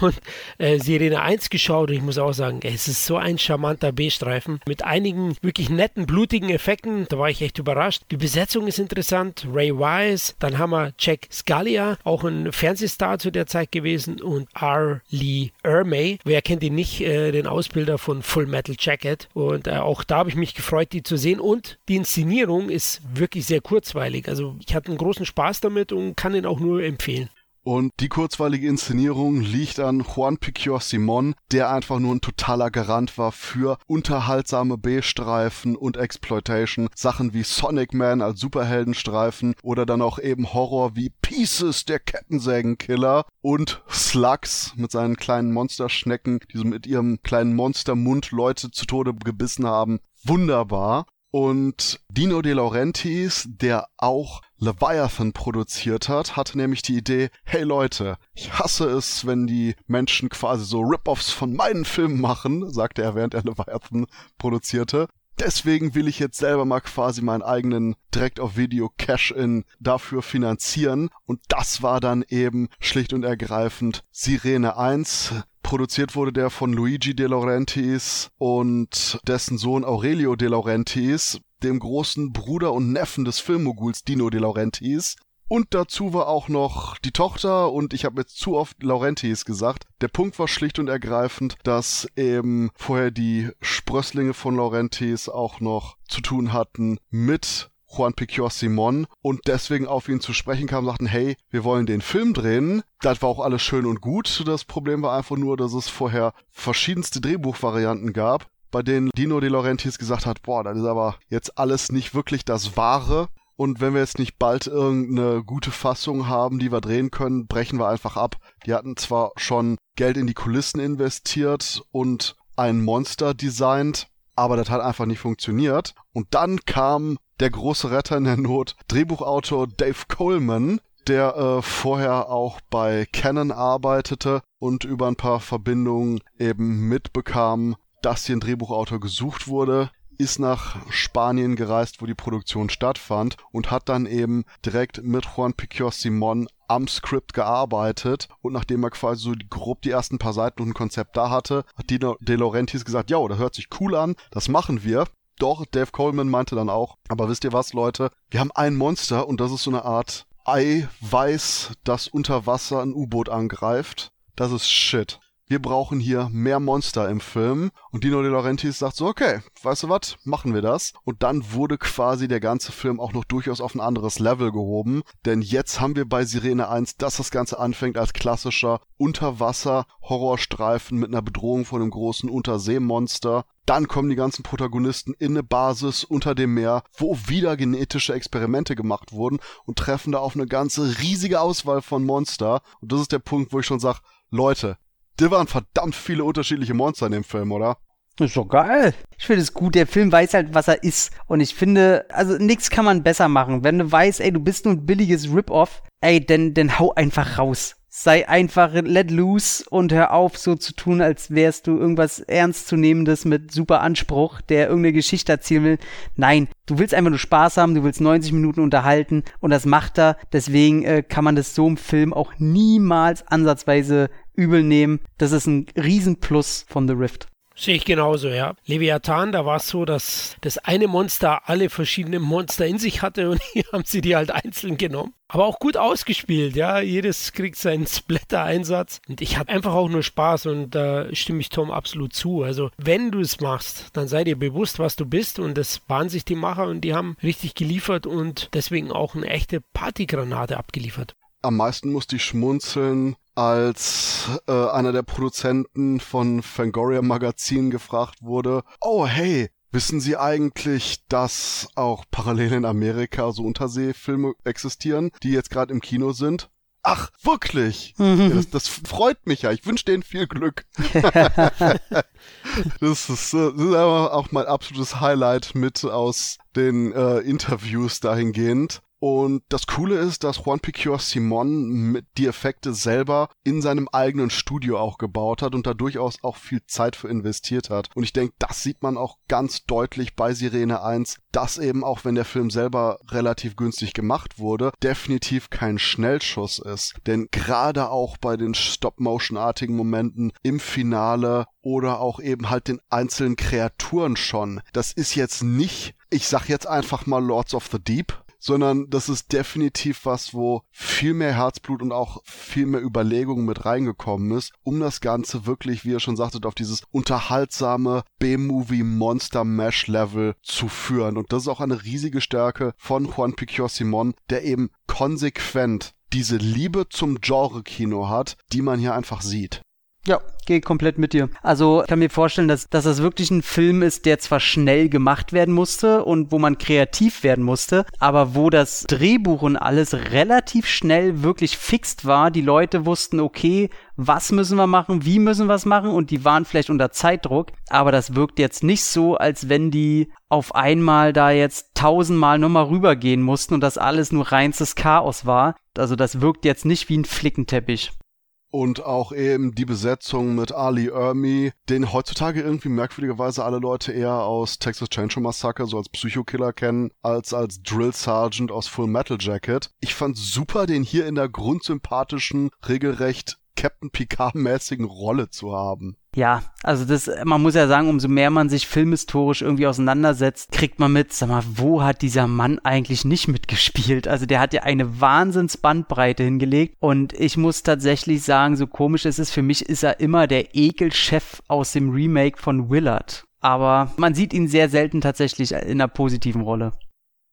und äh, Sirene 1 geschaut und ich muss auch sagen, es ist so ein charmanter B-Streifen mit einigen wirklich netten, blutigen Effekten. Da war ich echt überrascht. Die Besetzung ist interessant. Ray Wise, dann haben wir Jack Scalia, auch ein Fernsehstar zu der Zeit gewesen und R. Lee Ermey. Wer kennt ihn nicht, äh, den Ausbilder von Full Metal Jacket und und äh, auch da habe ich mich gefreut, die zu sehen. Und die Inszenierung ist wirklich sehr kurzweilig. Also ich hatte einen großen Spaß damit und kann ihn auch nur empfehlen. Und die kurzweilige Inszenierung liegt an Juan Picor Simon, der einfach nur ein totaler Garant war für unterhaltsame B-Streifen und Exploitation. Sachen wie Sonic Man als Superheldenstreifen oder dann auch eben Horror wie Pieces, der Kettensägenkiller und Slugs mit seinen kleinen Monsterschnecken, die so mit ihrem kleinen Monstermund Leute zu Tode gebissen haben. Wunderbar. Und Dino De Laurentiis, der auch Leviathan produziert hat, hatte nämlich die Idee, hey Leute, ich hasse es, wenn die Menschen quasi so Rip-Offs von meinen Filmen machen, sagte er, während er Leviathan produzierte. Deswegen will ich jetzt selber mal quasi meinen eigenen Direct-auf-Video Cash-In dafür finanzieren. Und das war dann eben schlicht und ergreifend Sirene 1. Produziert wurde der von Luigi De Laurentiis und dessen Sohn Aurelio De Laurentiis, dem großen Bruder und Neffen des Filmmoguls Dino De Laurentiis. Und dazu war auch noch die Tochter und ich habe jetzt zu oft Laurentis gesagt. Der Punkt war schlicht und ergreifend, dass eben vorher die Sprösslinge von Laurentis auch noch zu tun hatten mit Juan Picor Simon und deswegen auf ihn zu sprechen kam, sagten, hey, wir wollen den Film drehen. Das war auch alles schön und gut. Das Problem war einfach nur, dass es vorher verschiedenste Drehbuchvarianten gab, bei denen Dino De Laurentiis gesagt hat, boah, das ist aber jetzt alles nicht wirklich das Wahre. Und wenn wir jetzt nicht bald irgendeine gute Fassung haben, die wir drehen können, brechen wir einfach ab. Die hatten zwar schon Geld in die Kulissen investiert und ein Monster designt, aber das hat einfach nicht funktioniert. Und dann kam der große Retter in der Not, Drehbuchautor Dave Coleman, der äh, vorher auch bei Canon arbeitete und über ein paar Verbindungen eben mitbekam, dass hier ein Drehbuchautor gesucht wurde ist nach Spanien gereist, wo die Produktion stattfand und hat dann eben direkt mit Juan Picor Simon am Skript gearbeitet und nachdem er quasi so grob die ersten paar Seiten und ein Konzept da hatte, hat Dino De Laurentiis gesagt, ja, das hört sich cool an, das machen wir. Doch, Dave Coleman meinte dann auch, aber wisst ihr was, Leute, wir haben ein Monster und das ist so eine Art Eiweiß, das unter Wasser ein U-Boot angreift. Das ist Shit wir brauchen hier mehr Monster im Film. Und Dino De Laurentiis sagt so, okay, weißt du was, machen wir das. Und dann wurde quasi der ganze Film auch noch durchaus auf ein anderes Level gehoben. Denn jetzt haben wir bei Sirene 1, dass das Ganze anfängt als klassischer Unterwasser-Horrorstreifen mit einer Bedrohung von einem großen Unterseemonster. Dann kommen die ganzen Protagonisten in eine Basis unter dem Meer, wo wieder genetische Experimente gemacht wurden und treffen da auf eine ganze riesige Auswahl von Monster. Und das ist der Punkt, wo ich schon sage, Leute, da waren verdammt viele unterschiedliche Monster in dem Film, oder? ist doch geil. Ich finde es gut. Der Film weiß halt, was er ist. Und ich finde, also nichts kann man besser machen. Wenn du weißt, ey, du bist nur ein billiges Rip-Off, ey, dann, dann hau einfach raus. Sei einfach let loose und hör auf, so zu tun, als wärst du irgendwas Ernstzunehmendes mit super Anspruch, der irgendeine Geschichte erzählen will. Nein, du willst einfach nur Spaß haben, du willst 90 Minuten unterhalten und das macht er. Deswegen äh, kann man das so im Film auch niemals ansatzweise übel nehmen. Das ist ein Riesenplus von The Rift. Sehe ich genauso, ja. Leviathan, da war es so, dass das eine Monster alle verschiedenen Monster in sich hatte und hier haben sie die halt einzeln genommen. Aber auch gut ausgespielt, ja. Jedes kriegt seinen Splatter-Einsatz. Und ich habe einfach auch nur Spaß und da stimme ich Tom absolut zu. Also, wenn du es machst, dann sei dir bewusst, was du bist. Und das waren sich die Macher und die haben richtig geliefert und deswegen auch eine echte Partygranate abgeliefert. Am meisten musste ich schmunzeln, als äh, einer der Produzenten von Fangoria Magazin gefragt wurde, oh hey, wissen Sie eigentlich, dass auch parallel in Amerika so Unterseefilme existieren, die jetzt gerade im Kino sind? Ach, wirklich? ja, das, das, freut mich ja. Ich wünsche denen viel Glück. das, ist, äh, das ist auch mein absolutes Highlight mit aus den äh, Interviews dahingehend. Und das Coole ist, dass Juan Picure Simon mit die Effekte selber in seinem eigenen Studio auch gebaut hat und da durchaus auch viel Zeit für investiert hat. Und ich denke, das sieht man auch ganz deutlich bei Sirene 1, dass eben auch wenn der Film selber relativ günstig gemacht wurde, definitiv kein Schnellschuss ist. Denn gerade auch bei den Stop-Motion-artigen Momenten im Finale oder auch eben halt den einzelnen Kreaturen schon, das ist jetzt nicht, ich sag jetzt einfach mal Lords of the Deep, sondern das ist definitiv was, wo viel mehr Herzblut und auch viel mehr Überlegung mit reingekommen ist, um das Ganze wirklich, wie ihr schon sagtet, auf dieses unterhaltsame B-Movie Monster Mesh Level zu führen. Und das ist auch eine riesige Stärke von Juan Picor Simon, der eben konsequent diese Liebe zum Genre-Kino hat, die man hier einfach sieht. Ja, gehe komplett mit dir. Also ich kann mir vorstellen, dass, dass das wirklich ein Film ist, der zwar schnell gemacht werden musste und wo man kreativ werden musste, aber wo das Drehbuch und alles relativ schnell wirklich fixt war. Die Leute wussten, okay, was müssen wir machen, wie müssen wir es machen und die waren vielleicht unter Zeitdruck, aber das wirkt jetzt nicht so, als wenn die auf einmal da jetzt tausendmal nochmal rübergehen mussten und das alles nur reinstes Chaos war. Also das wirkt jetzt nicht wie ein Flickenteppich und auch eben die Besetzung mit Ali Ermi, den heutzutage irgendwie merkwürdigerweise alle Leute eher aus Texas Chainsaw Massacre so als Psychokiller kennen, als als Drill Sergeant aus Full Metal Jacket. Ich fand super, den hier in der grundsympathischen, regelrecht Captain Picard-mäßigen Rolle zu haben. Ja, also das, man muss ja sagen, umso mehr man sich filmhistorisch irgendwie auseinandersetzt, kriegt man mit, sag mal, wo hat dieser Mann eigentlich nicht mitgespielt? Also der hat ja eine Wahnsinnsbandbreite hingelegt und ich muss tatsächlich sagen, so komisch es ist, für mich ist er immer der Ekelchef aus dem Remake von Willard. Aber man sieht ihn sehr selten tatsächlich in einer positiven Rolle.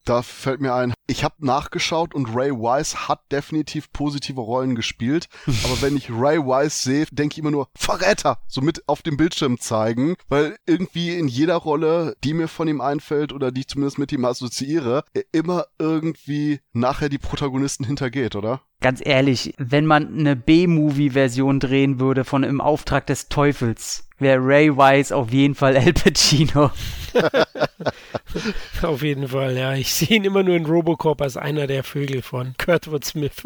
Da fällt mir ein, ich habe nachgeschaut und Ray Wise hat definitiv positive Rollen gespielt. aber wenn ich Ray Wise sehe, denke ich immer nur Verräter, so mit auf dem Bildschirm zeigen, weil irgendwie in jeder Rolle, die mir von ihm einfällt oder die ich zumindest mit ihm assoziiere, er immer irgendwie nachher die Protagonisten hintergeht, oder? Ganz ehrlich, wenn man eine B-Movie-Version drehen würde von Im Auftrag des Teufels, wäre Ray Wise auf jeden Fall El Pacino. Auf jeden Fall, ja. Ich sehe ihn immer nur in Robocop als einer der Vögel von Kurtwood Smith.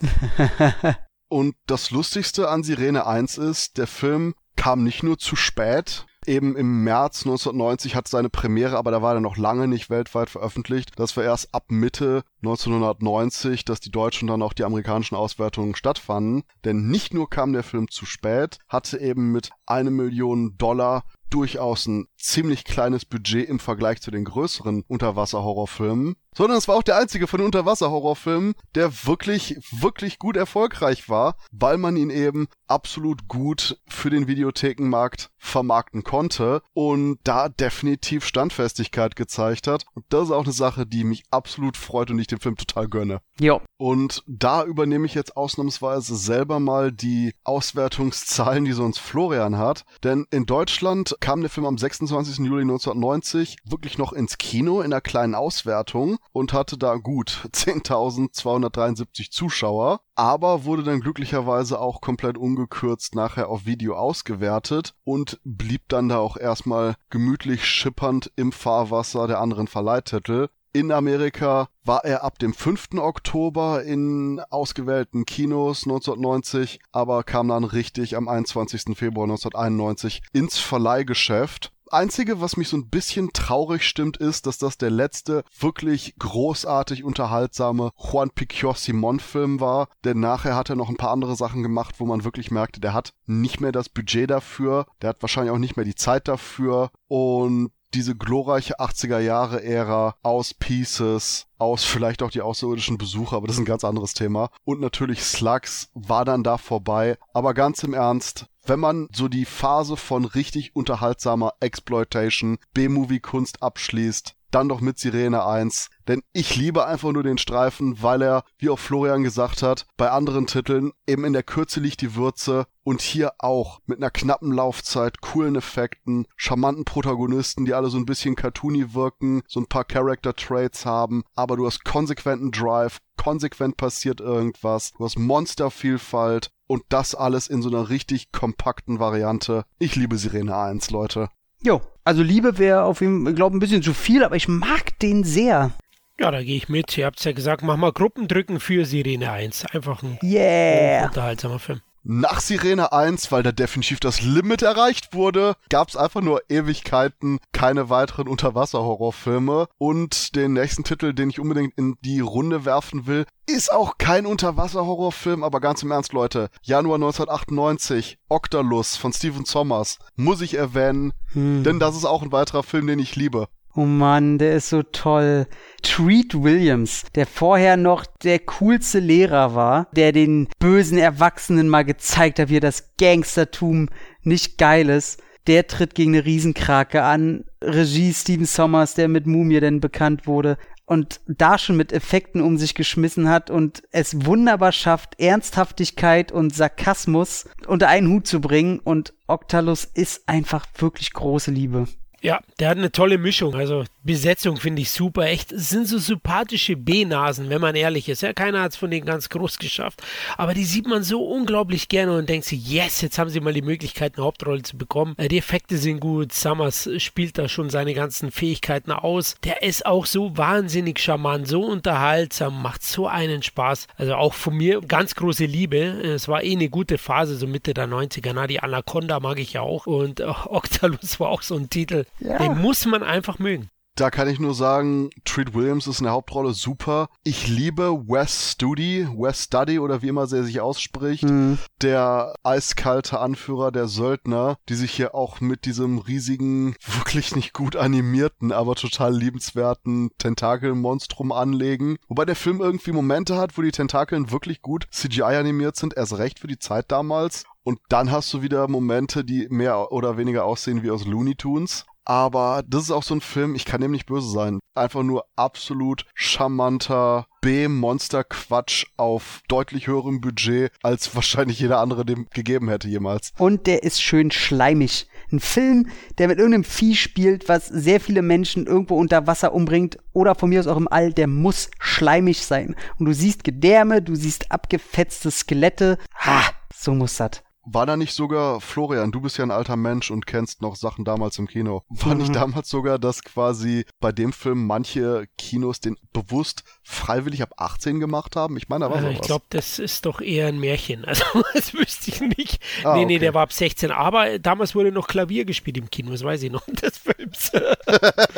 Und das Lustigste an Sirene 1 ist, der Film kam nicht nur zu spät, eben im März 1990 hat seine Premiere, aber da war er noch lange nicht weltweit veröffentlicht. Das war erst ab Mitte 1990, dass die deutschen dann auch die amerikanischen Auswertungen stattfanden. Denn nicht nur kam der Film zu spät, hatte eben mit eine Million Dollar durchaus ein ziemlich kleines Budget im Vergleich zu den größeren Unterwasser-Horrorfilmen. Sondern es war auch der einzige von den Unterwasser-Horrorfilmen, der wirklich, wirklich gut erfolgreich war, weil man ihn eben absolut gut für den Videothekenmarkt vermarkten konnte und da definitiv Standfestigkeit gezeigt hat. Und das ist auch eine Sache, die mich absolut freut und ich dem Film total gönne. Jo. Und da übernehme ich jetzt ausnahmsweise selber mal die Auswertungszahlen, die sonst Florian hat. Denn in Deutschland kam der Film am 26. Juli 1990 wirklich noch ins Kino in einer kleinen Auswertung und hatte da gut 10.273 Zuschauer, aber wurde dann glücklicherweise auch komplett ungekürzt nachher auf Video ausgewertet und blieb dann da auch erstmal gemütlich schippernd im Fahrwasser der anderen Verleihtitel. In Amerika war er ab dem 5. Oktober in ausgewählten Kinos 1990, aber kam dann richtig am 21. Februar 1991 ins Verleihgeschäft Einzige, was mich so ein bisschen traurig stimmt, ist, dass das der letzte wirklich großartig unterhaltsame Juan Picor Simon Film war. Denn nachher hat er noch ein paar andere Sachen gemacht, wo man wirklich merkte, der hat nicht mehr das Budget dafür. Der hat wahrscheinlich auch nicht mehr die Zeit dafür. Und diese glorreiche 80er Jahre Ära aus Pieces, aus vielleicht auch die außerirdischen Besucher, aber das ist ein ganz anderes Thema. Und natürlich Slugs war dann da vorbei. Aber ganz im Ernst, wenn man so die Phase von richtig unterhaltsamer Exploitation, B-Movie-Kunst abschließt, dann doch mit Sirene 1. Denn ich liebe einfach nur den Streifen, weil er, wie auch Florian gesagt hat, bei anderen Titeln eben in der Kürze liegt die Würze und hier auch mit einer knappen Laufzeit, coolen Effekten, charmanten Protagonisten, die alle so ein bisschen cartoony wirken, so ein paar Character Traits haben, aber du hast konsequenten Drive, konsequent passiert irgendwas, du hast Monstervielfalt und das alles in so einer richtig kompakten Variante. Ich liebe Sirene 1, Leute. Jo, also Liebe wäre auf jeden Fall, glaube ein bisschen zu viel, aber ich mag den sehr. Ja, da gehe ich mit. Ihr habt es ja gesagt, mach mal Gruppendrücken für Sirene 1. Einfach ein yeah. unterhaltsamer Film. Nach Sirene 1, weil da definitiv das Limit erreicht wurde, gab es einfach nur Ewigkeiten keine weiteren Unterwasser-Horrorfilme. Und den nächsten Titel, den ich unbedingt in die Runde werfen will, ist auch kein Unterwasser-Horrorfilm, aber ganz im Ernst, Leute. Januar 1998, Octalus von Stephen Sommers, muss ich erwähnen, hm. denn das ist auch ein weiterer Film, den ich liebe. Oh Mann, der ist so toll. Treat Williams, der vorher noch der coolste Lehrer war, der den bösen Erwachsenen mal gezeigt hat, wie er das Gangstertum nicht geil ist. Der tritt gegen eine Riesenkrake an. Regie Steven Sommers, der mit Mumie denn bekannt wurde und da schon mit Effekten um sich geschmissen hat und es wunderbar schafft, Ernsthaftigkeit und Sarkasmus unter einen Hut zu bringen und Octalus ist einfach wirklich große Liebe. Ja, der hat eine tolle Mischung. Also Besetzung finde ich super. Echt, es sind so sympathische B-Nasen, wenn man ehrlich ist. Ja, keiner hat es von denen ganz groß geschafft. Aber die sieht man so unglaublich gerne und denkt sich, yes, jetzt haben sie mal die Möglichkeit, eine Hauptrolle zu bekommen. Äh, die Effekte sind gut. Summers spielt da schon seine ganzen Fähigkeiten aus. Der ist auch so wahnsinnig charmant, so unterhaltsam, macht so einen Spaß. Also auch von mir ganz große Liebe. Es war eh eine gute Phase, so Mitte der 90er. Na, die Anaconda mag ich ja auch. Und äh, Octalus war auch so ein Titel ja. Den muss man einfach mögen. Da kann ich nur sagen, Treat Williams ist in der Hauptrolle super. Ich liebe Wes Studi, Wes Study oder wie immer er sich ausspricht. Mhm. Der eiskalte Anführer der Söldner, die sich hier auch mit diesem riesigen, wirklich nicht gut animierten, aber total liebenswerten Tentakelmonstrum anlegen. Wobei der Film irgendwie Momente hat, wo die Tentakeln wirklich gut CGI animiert sind, erst recht für die Zeit damals. Und dann hast du wieder Momente, die mehr oder weniger aussehen wie aus Looney Tunes. Aber das ist auch so ein Film, ich kann dem nicht böse sein. Einfach nur absolut charmanter B-Monster-Quatsch auf deutlich höherem Budget, als wahrscheinlich jeder andere dem gegeben hätte jemals. Und der ist schön schleimig. Ein Film, der mit irgendeinem Vieh spielt, was sehr viele Menschen irgendwo unter Wasser umbringt oder von mir aus auch im All, der muss schleimig sein. Und du siehst Gedärme, du siehst abgefetzte Skelette. Ha, so muss das. War da nicht sogar, Florian, du bist ja ein alter Mensch und kennst noch Sachen damals im Kino. War nicht mhm. damals sogar, dass quasi bei dem Film manche Kinos den bewusst freiwillig ab 18 gemacht haben? Ich meine, da war also sowas. Ich glaube, das ist doch eher ein Märchen. Also, das wüsste ich nicht. Ah, nee, nee, der war ab 16. Aber damals wurde noch Klavier gespielt im Kino, das weiß ich noch, des Films.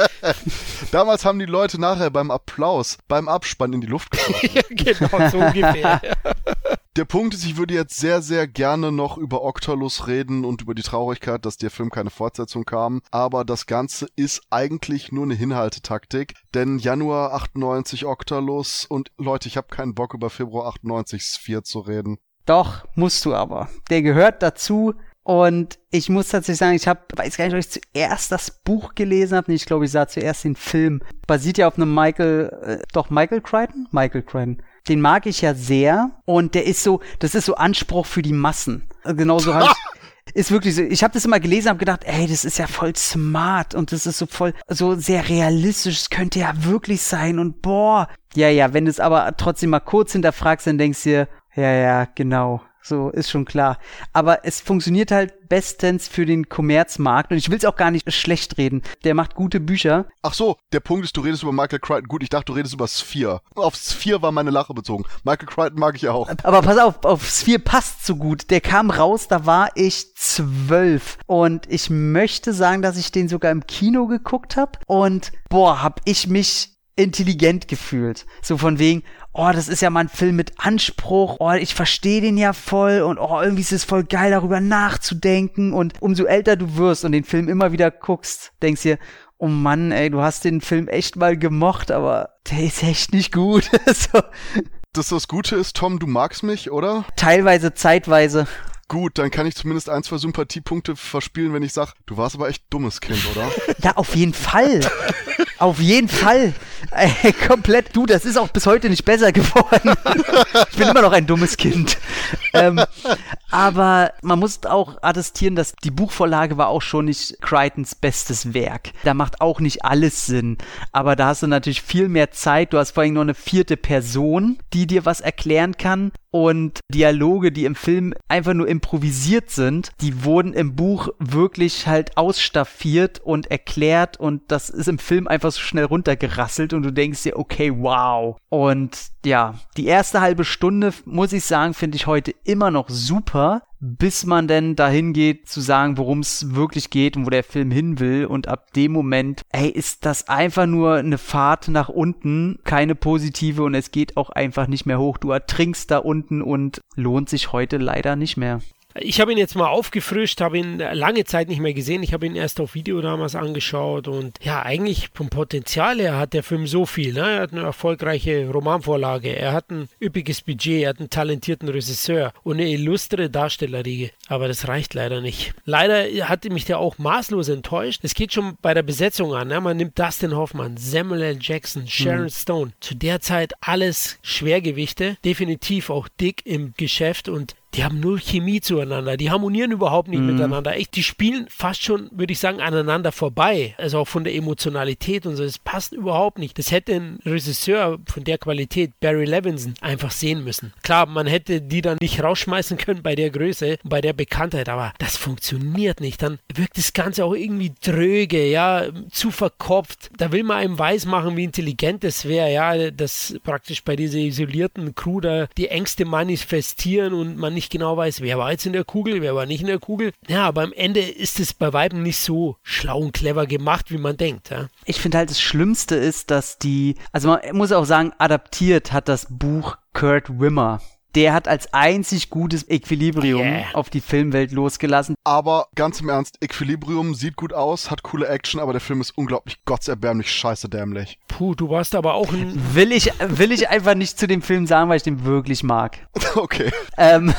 damals haben die Leute nachher beim Applaus, beim Abspann in die Luft geklappt. ja, genau, so ungefähr. Der Punkt ist, ich würde jetzt sehr, sehr gerne noch über Octalus reden und über die Traurigkeit, dass der Film keine Fortsetzung kam. Aber das Ganze ist eigentlich nur eine Hinhaltetaktik. Denn Januar 98 Octalus und Leute, ich habe keinen Bock über Februar 98 Sphere zu reden. Doch, musst du aber. Der gehört dazu. Und ich muss tatsächlich sagen, ich habe, weiß gar nicht, ob ich zuerst das Buch gelesen habe. Nee, ich glaube, ich sah zuerst den Film. Basiert ja auf einem Michael, äh, doch Michael Crichton? Michael Crichton. Den mag ich ja sehr. Und der ist so, das ist so Anspruch für die Massen. Äh, genauso habe ich, ist wirklich so. Ich habe das immer gelesen, habe gedacht, ey, das ist ja voll smart und das ist so voll, so sehr realistisch. Es könnte ja wirklich sein und boah. Ja, ja, wenn du es aber trotzdem mal kurz hinterfragst, dann denkst du dir, ja, ja, genau. So, ist schon klar. Aber es funktioniert halt bestens für den Kommerzmarkt und ich will es auch gar nicht schlecht reden. Der macht gute Bücher. Ach so, der Punkt ist, du redest über Michael Crichton. Gut, ich dachte, du redest über Sphere. Auf Sphere war meine Lache bezogen. Michael Crichton mag ich ja auch. Aber pass auf, auf Sphere passt so gut. Der kam raus, da war ich zwölf. Und ich möchte sagen, dass ich den sogar im Kino geguckt habe. Und boah, hab ich mich intelligent gefühlt. So von wegen, oh, das ist ja mal ein Film mit Anspruch, oh, ich verstehe den ja voll und oh, irgendwie ist es voll geil, darüber nachzudenken. Und umso älter du wirst und den Film immer wieder guckst, denkst dir, oh Mann, ey, du hast den Film echt mal gemocht, aber der ist echt nicht gut. so. Das das Gute ist, Tom, du magst mich, oder? Teilweise, zeitweise. Gut, dann kann ich zumindest ein, zwei Sympathiepunkte verspielen, wenn ich sag, du warst aber echt dummes Kind, oder? Ja, auf jeden Fall. auf jeden Fall. Ey, komplett. Du, das ist auch bis heute nicht besser geworden. ich bin immer noch ein dummes Kind. Ähm, aber man muss auch attestieren, dass die Buchvorlage war auch schon nicht Crichtons bestes Werk. Da macht auch nicht alles Sinn. Aber da hast du natürlich viel mehr Zeit. Du hast vor allem noch eine vierte Person, die dir was erklären kann und Dialoge, die im Film einfach nur improvisiert sind, die wurden im Buch wirklich halt ausstaffiert und erklärt und das ist im Film einfach so schnell runtergerasselt und du denkst dir, okay, wow. Und ja, die erste halbe Stunde, muss ich sagen, finde ich heute immer noch super, bis man denn dahin geht zu sagen, worum es wirklich geht und wo der Film hin will. Und ab dem Moment, ey, ist das einfach nur eine Fahrt nach unten, keine positive und es geht auch einfach nicht mehr hoch. Du ertrinkst da unten und lohnt sich heute leider nicht mehr. Ich habe ihn jetzt mal aufgefrischt, habe ihn lange Zeit nicht mehr gesehen. Ich habe ihn erst auf Video damals angeschaut und ja, eigentlich vom Potenzial her hat der Film so viel. Ne? Er hat eine erfolgreiche Romanvorlage, er hat ein üppiges Budget, er hat einen talentierten Regisseur und eine illustre Darstellerriege. Aber das reicht leider nicht. Leider hat mich der auch maßlos enttäuscht. Es geht schon bei der Besetzung an. Ne? Man nimmt Dustin Hoffmann, Samuel L. Jackson, Sharon mhm. Stone. Zu der Zeit alles Schwergewichte, definitiv auch dick im Geschäft und die haben null Chemie zueinander, die harmonieren überhaupt nicht mhm. miteinander. Echt, die spielen fast schon, würde ich sagen, aneinander vorbei. Also auch von der Emotionalität und so. Das passt überhaupt nicht. Das hätte ein Regisseur von der Qualität, Barry Levinson, einfach sehen müssen. Klar, man hätte die dann nicht rausschmeißen können bei der Größe, bei der Bekanntheit, aber das funktioniert nicht. Dann wirkt das Ganze auch irgendwie dröge, ja, zu verkopft. Da will man einem weismachen, wie intelligent es wäre, ja, dass praktisch bei dieser isolierten Crew da die Ängste manifestieren und man nicht nicht genau weiß, wer war jetzt in der Kugel, wer war nicht in der Kugel. Ja, aber am Ende ist es bei Weiben nicht so schlau und clever gemacht, wie man denkt. Ja. Ich finde halt das Schlimmste ist, dass die, also man muss auch sagen, adaptiert hat das Buch Kurt Wimmer der hat als einzig gutes Equilibrium yeah. auf die Filmwelt losgelassen. Aber ganz im Ernst, Equilibrium sieht gut aus, hat coole Action, aber der Film ist unglaublich gottserbärmlich scheiße dämlich. Puh, du warst aber auch ein... Will ich, will ich einfach nicht zu dem Film sagen, weil ich den wirklich mag. Okay. Ähm,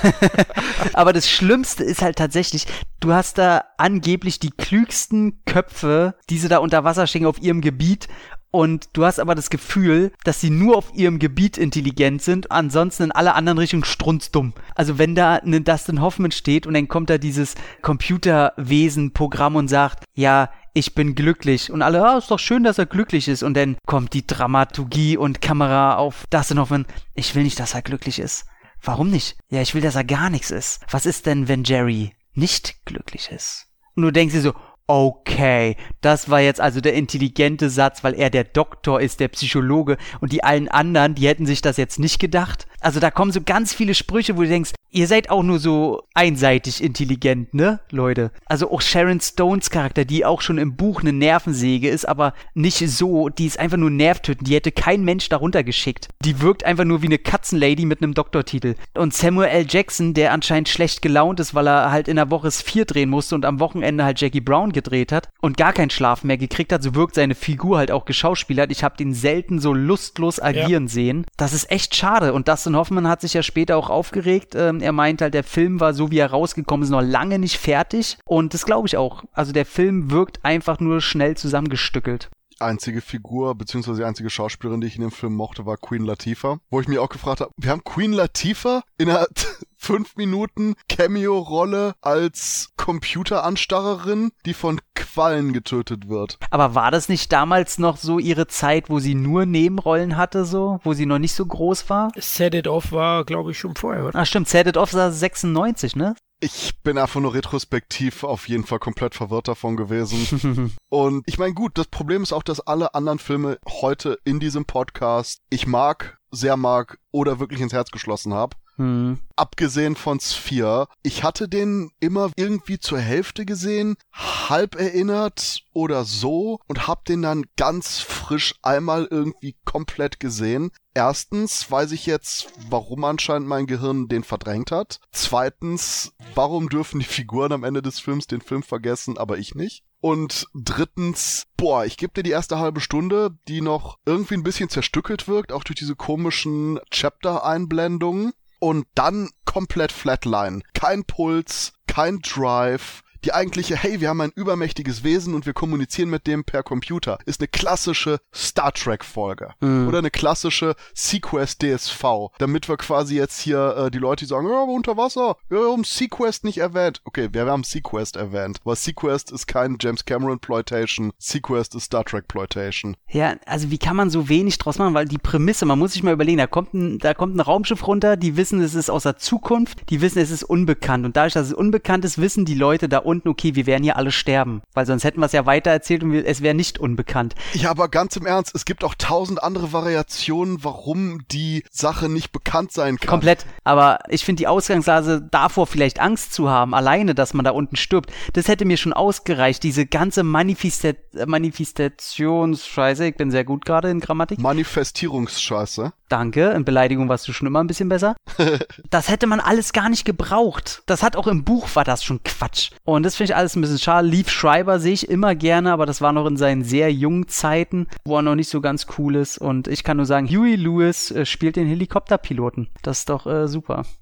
aber das Schlimmste ist halt tatsächlich, du hast da angeblich die klügsten Köpfe, die sie da unter Wasser stecken auf ihrem Gebiet und du hast aber das Gefühl, dass sie nur auf ihrem Gebiet intelligent sind, ansonsten in alle anderen Richtungen strunzdumm. Also wenn da ein Dustin Hoffman steht und dann kommt da dieses Computerwesen-Programm und sagt, ja, ich bin glücklich. Und alle, ah, ist doch schön, dass er glücklich ist. Und dann kommt die Dramaturgie und Kamera auf Dustin Hoffman. Ich will nicht, dass er glücklich ist. Warum nicht? Ja, ich will, dass er gar nichts ist. Was ist denn, wenn Jerry nicht glücklich ist? Und du denkst dir so, Okay, das war jetzt also der intelligente Satz, weil er der Doktor ist, der Psychologe und die allen anderen, die hätten sich das jetzt nicht gedacht. Also da kommen so ganz viele Sprüche, wo du denkst, ihr seid auch nur so einseitig intelligent, ne, Leute? Also auch Sharon Stones Charakter, die auch schon im Buch eine Nervensäge ist, aber nicht so, die ist einfach nur Nervtöten. Die hätte kein Mensch darunter geschickt. Die wirkt einfach nur wie eine Katzenlady mit einem Doktortitel. Und Samuel L. Jackson, der anscheinend schlecht gelaunt ist, weil er halt in der Woche vier drehen musste und am Wochenende halt Jackie Brown gedreht hat und gar keinen Schlaf mehr gekriegt hat, so wirkt seine Figur halt auch geschauspielert. Ich habe den selten so lustlos agieren ja. sehen. Das ist echt schade. Und Dustin Hoffman hat sich ja später auch aufgeregt. Ähm, er meint halt, der Film war so, wie er rausgekommen ist, noch lange nicht fertig. Und das glaube ich auch. Also der Film wirkt einfach nur schnell zusammengestückelt einzige Figur beziehungsweise die einzige Schauspielerin, die ich in dem Film mochte, war Queen Latifah. Wo ich mir auch gefragt habe, wir haben Queen Latifah in einer fünf Minuten Cameo-Rolle als Computeranstarrerin, die von Quallen getötet wird. Aber war das nicht damals noch so ihre Zeit, wo sie nur Nebenrollen hatte, so, wo sie noch nicht so groß war? Set It Off war, glaube ich, schon vorher. Oder? Ah, stimmt, Set It Off war 96, ne? Ich bin einfach nur retrospektiv auf jeden Fall komplett verwirrt davon gewesen. und ich meine, gut, das Problem ist auch, dass alle anderen Filme heute in diesem Podcast ich mag, sehr mag oder wirklich ins Herz geschlossen habe. Hm. Abgesehen von Sphere. Ich hatte den immer irgendwie zur Hälfte gesehen, halb erinnert oder so und hab den dann ganz frisch einmal irgendwie komplett gesehen. Erstens weiß ich jetzt, warum anscheinend mein Gehirn den verdrängt hat. Zweitens, warum dürfen die Figuren am Ende des Films den Film vergessen, aber ich nicht? Und drittens, boah, ich gebe dir die erste halbe Stunde, die noch irgendwie ein bisschen zerstückelt wirkt, auch durch diese komischen Chapter-Einblendungen und dann komplett Flatline. Kein Puls, kein Drive, die eigentliche, hey, wir haben ein übermächtiges Wesen und wir kommunizieren mit dem per Computer, ist eine klassische Star Trek Folge. Mhm. Oder eine klassische Sequest DSV. Damit wir quasi jetzt hier äh, die Leute, die sagen, ja, aber unter Wasser, wir haben Sequest nicht erwähnt. Okay, wir haben Sequest erwähnt. Aber Sequest ist kein James Cameron Ploitation. Sequest ist Star Trek Ploitation. Ja, also wie kann man so wenig draus machen? Weil die Prämisse, man muss sich mal überlegen, da kommt ein, da kommt ein Raumschiff runter, die wissen, es ist aus der Zukunft, die wissen, es ist unbekannt. Und dadurch, dass es unbekannt ist, wissen die Leute da unten, unten, okay, wir werden hier alle sterben. Weil sonst hätten wir es ja weiter erzählt und es wäre nicht unbekannt. Ja, aber ganz im Ernst, es gibt auch tausend andere Variationen, warum die Sache nicht bekannt sein kann. Komplett. Aber ich finde die Ausgangslage davor vielleicht Angst zu haben, alleine, dass man da unten stirbt, das hätte mir schon ausgereicht. Diese ganze Manifestat Manifestationsscheiße, ich bin sehr gut gerade in Grammatik. Manifestierungsscheiße. Danke, in Beleidigung warst du schon immer ein bisschen besser. das hätte man alles gar nicht gebraucht. Das hat auch im Buch war das schon Quatsch. Und das finde ich alles ein bisschen schade. Leaf Schreiber sehe ich immer gerne, aber das war noch in seinen sehr jungen Zeiten, wo er noch nicht so ganz cool ist. Und ich kann nur sagen, Huey Lewis äh, spielt den Helikopterpiloten. Das ist doch äh, super.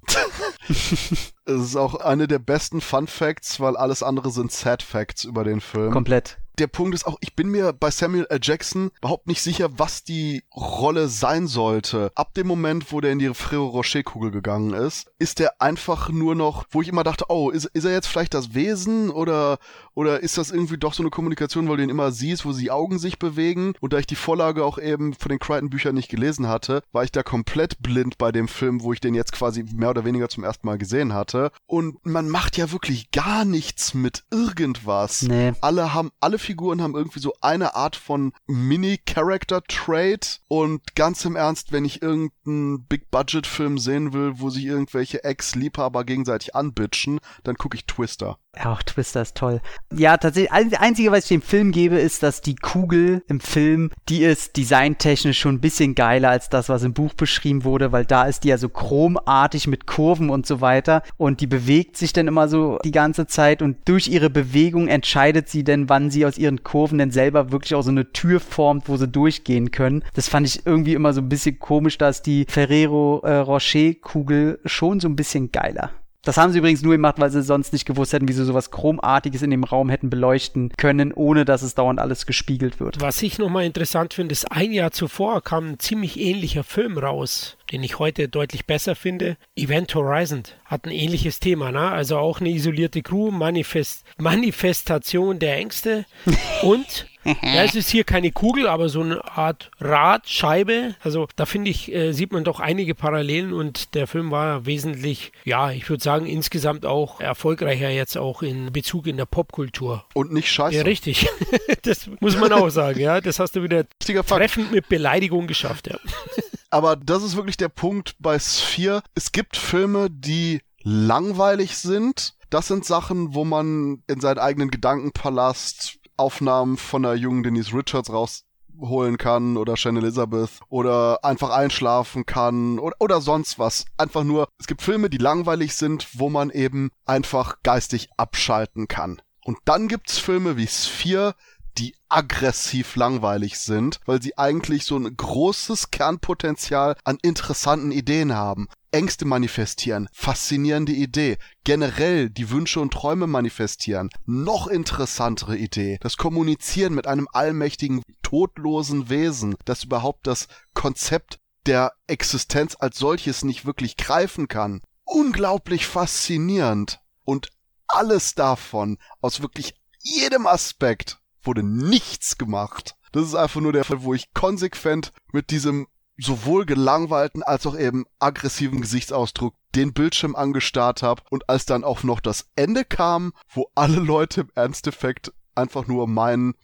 Es ist auch eine der besten Fun Facts, weil alles andere sind Sad Facts über den Film. Komplett der Punkt ist auch, ich bin mir bei Samuel L. Jackson überhaupt nicht sicher, was die Rolle sein sollte. Ab dem Moment, wo der in die Frero Rocher Kugel gegangen ist, ist der einfach nur noch, wo ich immer dachte, oh, ist, ist er jetzt vielleicht das Wesen oder, oder ist das irgendwie doch so eine Kommunikation, weil du ihn immer siehst, wo die Augen sich bewegen? Und da ich die Vorlage auch eben von den Crichton-Büchern nicht gelesen hatte, war ich da komplett blind bei dem Film, wo ich den jetzt quasi mehr oder weniger zum ersten Mal gesehen hatte. Und man macht ja wirklich gar nichts mit irgendwas. Nee. Alle haben, alle Figuren haben irgendwie so eine Art von Mini-Character-Trait. Und ganz im Ernst, wenn ich irgendeinen Big-Budget-Film sehen will, wo sich irgendwelche Ex-Liebhaber gegenseitig anbitschen, dann gucke ich Twister. Ja, auch Twister ist toll. Ja, tatsächlich, das Einzige, was ich dem Film gebe, ist, dass die Kugel im Film, die ist designtechnisch schon ein bisschen geiler als das, was im Buch beschrieben wurde, weil da ist die ja so chromartig mit Kurven und so weiter und die bewegt sich dann immer so die ganze Zeit und durch ihre Bewegung entscheidet sie dann, wann sie aus ihren Kurven denn selber wirklich auch so eine Tür formt, wo sie durchgehen können. Das fand ich irgendwie immer so ein bisschen komisch, dass die Ferrero äh, Rocher Kugel schon so ein bisschen geiler. Das haben sie übrigens nur gemacht, weil sie sonst nicht gewusst hätten, wie sie sowas Chromartiges in dem Raum hätten beleuchten können, ohne dass es dauernd alles gespiegelt wird. Was ich nochmal interessant finde, ist, ein Jahr zuvor kam ein ziemlich ähnlicher Film raus, den ich heute deutlich besser finde. Event Horizon hat ein ähnliches Thema, ne? Also auch eine isolierte Crew, Manifest Manifestation der Ängste und ja, es ist hier keine Kugel, aber so eine Art Radscheibe. Also da finde ich, äh, sieht man doch einige Parallelen und der Film war wesentlich, ja, ich würde sagen, insgesamt auch erfolgreicher jetzt auch in Bezug in der Popkultur. Und nicht scheiße. Ja, richtig. das muss man auch sagen, ja. Das hast du wieder treffend mit Beleidigung geschafft, ja. Aber das ist wirklich der Punkt bei Sphere. Es gibt Filme, die langweilig sind. Das sind Sachen, wo man in seinen eigenen Gedankenpalast Aufnahmen von der jungen Denise Richards rausholen kann oder Shane Elizabeth oder einfach einschlafen kann oder, oder sonst was. Einfach nur, es gibt Filme, die langweilig sind, wo man eben einfach geistig abschalten kann. Und dann gibt's Filme wie Sphere, die aggressiv langweilig sind, weil sie eigentlich so ein großes Kernpotenzial an interessanten Ideen haben. Ängste manifestieren, faszinierende Idee, generell die Wünsche und Träume manifestieren, noch interessantere Idee, das Kommunizieren mit einem allmächtigen, todlosen Wesen, das überhaupt das Konzept der Existenz als solches nicht wirklich greifen kann. Unglaublich faszinierend. Und alles davon aus wirklich jedem Aspekt wurde nichts gemacht. Das ist einfach nur der Fall, wo ich konsequent mit diesem sowohl gelangweilten als auch eben aggressiven Gesichtsausdruck den Bildschirm angestarrt habe und als dann auch noch das Ende kam, wo alle Leute im Ernsteffekt einfach nur meinen,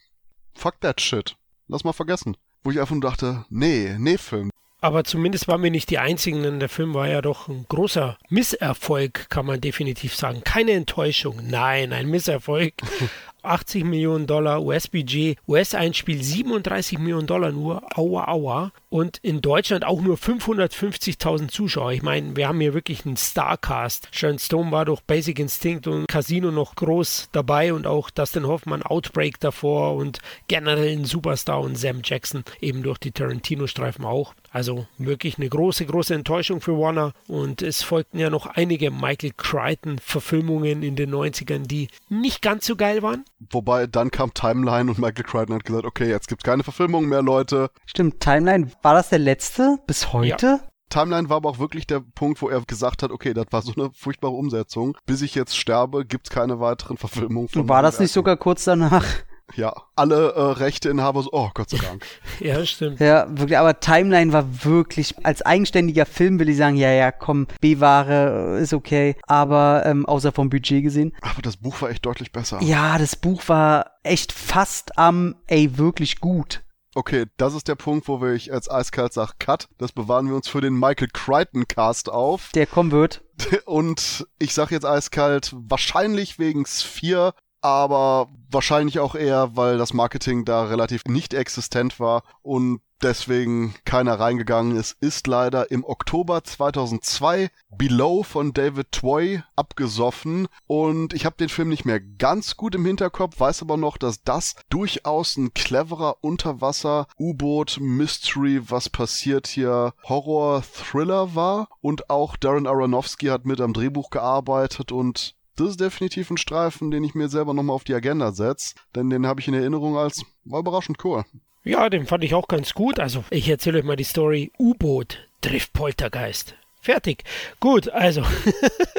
fuck that shit, lass mal vergessen. Wo ich einfach nur dachte, nee, nee Film, aber zumindest waren wir nicht die Einzigen, denn der Film war ja doch ein großer Misserfolg, kann man definitiv sagen. Keine Enttäuschung, nein, ein Misserfolg. 80 Millionen Dollar US-Budget, US-Einspiel 37 Millionen Dollar nur, aua, aua. Und in Deutschland auch nur 550.000 Zuschauer. Ich meine, wir haben hier wirklich einen Starcast. Sharon Stone war durch Basic Instinct und Casino noch groß dabei und auch Dustin Hoffman Outbreak davor und generell ein Superstar und Sam Jackson eben durch die Tarantino-Streifen auch. Also wirklich eine große, große Enttäuschung für Warner. Und es folgten ja noch einige Michael Crichton-Verfilmungen in den 90ern, die nicht ganz so geil waren. Wobei dann kam Timeline und Michael Crichton hat gesagt, okay, jetzt gibt's keine Verfilmung mehr, Leute. Stimmt, Timeline, war das der letzte bis heute? Ja. Timeline war aber auch wirklich der Punkt, wo er gesagt hat, okay, das war so eine furchtbare Umsetzung. Bis ich jetzt sterbe, gibt's keine weiteren Verfilmungen von. War das nicht sogar kurz danach? Ja, alle äh, Rechteinhaber so, oh Gott sei Dank. ja, stimmt. Ja, wirklich, aber Timeline war wirklich, als eigenständiger Film will ich sagen, ja, ja, komm, B-Ware äh, ist okay, aber ähm, außer vom Budget gesehen. Aber das Buch war echt deutlich besser. Ja, das Buch war echt fast am, ey, wirklich gut. Okay, das ist der Punkt, wo wir ich als eiskalt sag, Cut. Das bewahren wir uns für den Michael Crichton Cast auf. Der kommen wird. Und ich sag jetzt eiskalt, wahrscheinlich wegen Sphere aber wahrscheinlich auch eher, weil das Marketing da relativ nicht existent war und deswegen keiner reingegangen ist, ist leider im Oktober 2002 Below von David Toy abgesoffen und ich habe den Film nicht mehr ganz gut im Hinterkopf, weiß aber noch, dass das durchaus ein cleverer Unterwasser-U-Boot-Mystery, was passiert hier, Horror-Thriller war und auch Darren Aronofsky hat mit am Drehbuch gearbeitet und das ist definitiv ein Streifen, den ich mir selber nochmal auf die Agenda setze, denn den habe ich in Erinnerung als war überraschend cool. Ja, den fand ich auch ganz gut. Also, ich erzähle euch mal die Story U-Boot trifft Poltergeist. Fertig. Gut, also.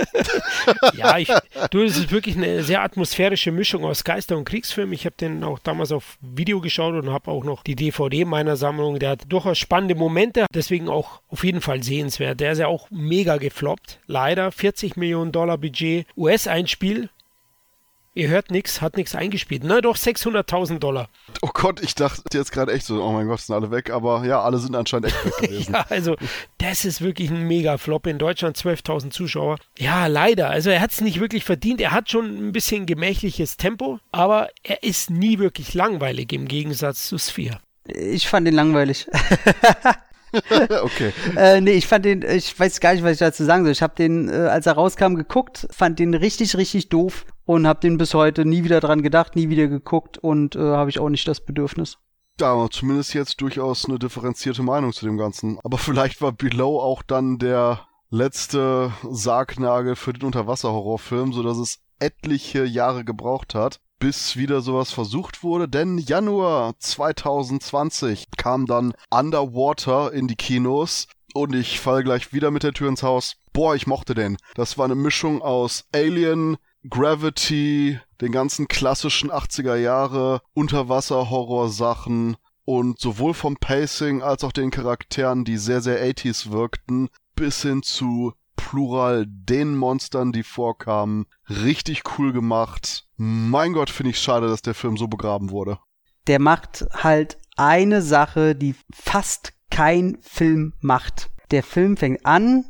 ja, ich, du, es ist wirklich eine sehr atmosphärische Mischung aus Geister- und Kriegsfilm. Ich habe den auch damals auf Video geschaut und habe auch noch die DVD meiner Sammlung. Der hat durchaus spannende Momente, deswegen auch auf jeden Fall sehenswert. Der ist ja auch mega gefloppt. Leider 40 Millionen Dollar Budget. US-Einspiel Ihr hört nichts, hat nichts eingespielt. Na doch, 600.000 Dollar. Oh Gott, ich dachte jetzt gerade echt so, oh mein Gott, sind alle weg, aber ja, alle sind anscheinend echt weg gewesen. ja, also das ist wirklich ein Mega-Flop. In Deutschland 12.000 Zuschauer. Ja, leider. Also er hat es nicht wirklich verdient. Er hat schon ein bisschen gemächliches Tempo, aber er ist nie wirklich langweilig im Gegensatz zu Sphere. Ich fand ihn langweilig. okay. Äh, nee, ich fand den, ich weiß gar nicht, was ich dazu sagen soll. Ich habe den, äh, als er rauskam, geguckt, fand den richtig, richtig doof und habe den bis heute nie wieder dran gedacht, nie wieder geguckt und äh, habe ich auch nicht das Bedürfnis. Ja, aber zumindest jetzt durchaus eine differenzierte Meinung zu dem Ganzen. Aber vielleicht war Below auch dann der letzte Sargnagel für den Unterwasserhorrorfilm, so dass es etliche Jahre gebraucht hat, bis wieder sowas versucht wurde, denn Januar 2020 kam dann Underwater in die Kinos und ich falle gleich wieder mit der Tür ins Haus. Boah, ich mochte den. Das war eine Mischung aus Alien, Gravity, den ganzen klassischen 80er Jahre Unterwasser-Horror-Sachen und sowohl vom Pacing als auch den Charakteren, die sehr, sehr 80s wirkten, bis hin zu Plural den Monstern, die vorkamen. Richtig cool gemacht. Mein Gott, finde ich schade, dass der Film so begraben wurde. Der macht halt eine Sache, die fast kein Film macht. Der Film fängt an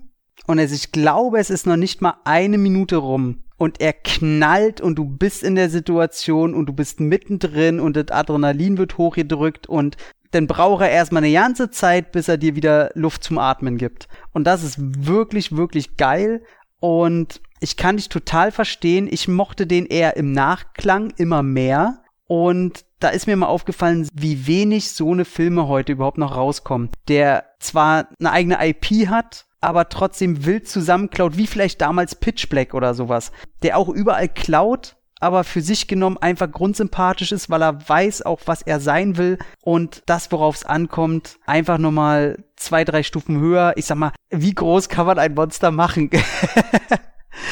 und es, ich glaube, es ist noch nicht mal eine Minute rum und er knallt und du bist in der Situation und du bist mittendrin und das Adrenalin wird hochgedrückt und dann braucht er erstmal eine ganze Zeit, bis er dir wieder Luft zum Atmen gibt. Und das ist wirklich, wirklich geil. Und ich kann dich total verstehen. Ich mochte den eher im Nachklang immer mehr. Und da ist mir mal aufgefallen, wie wenig so eine Filme heute überhaupt noch rauskommen. Der zwar eine eigene IP hat, aber trotzdem wild zusammenklaut, wie vielleicht damals Pitch Black oder sowas. Der auch überall klaut, aber für sich genommen einfach grundsympathisch ist, weil er weiß auch, was er sein will und das, worauf es ankommt, einfach nochmal zwei, drei Stufen höher. Ich sag mal, wie groß kann man ein Monster machen?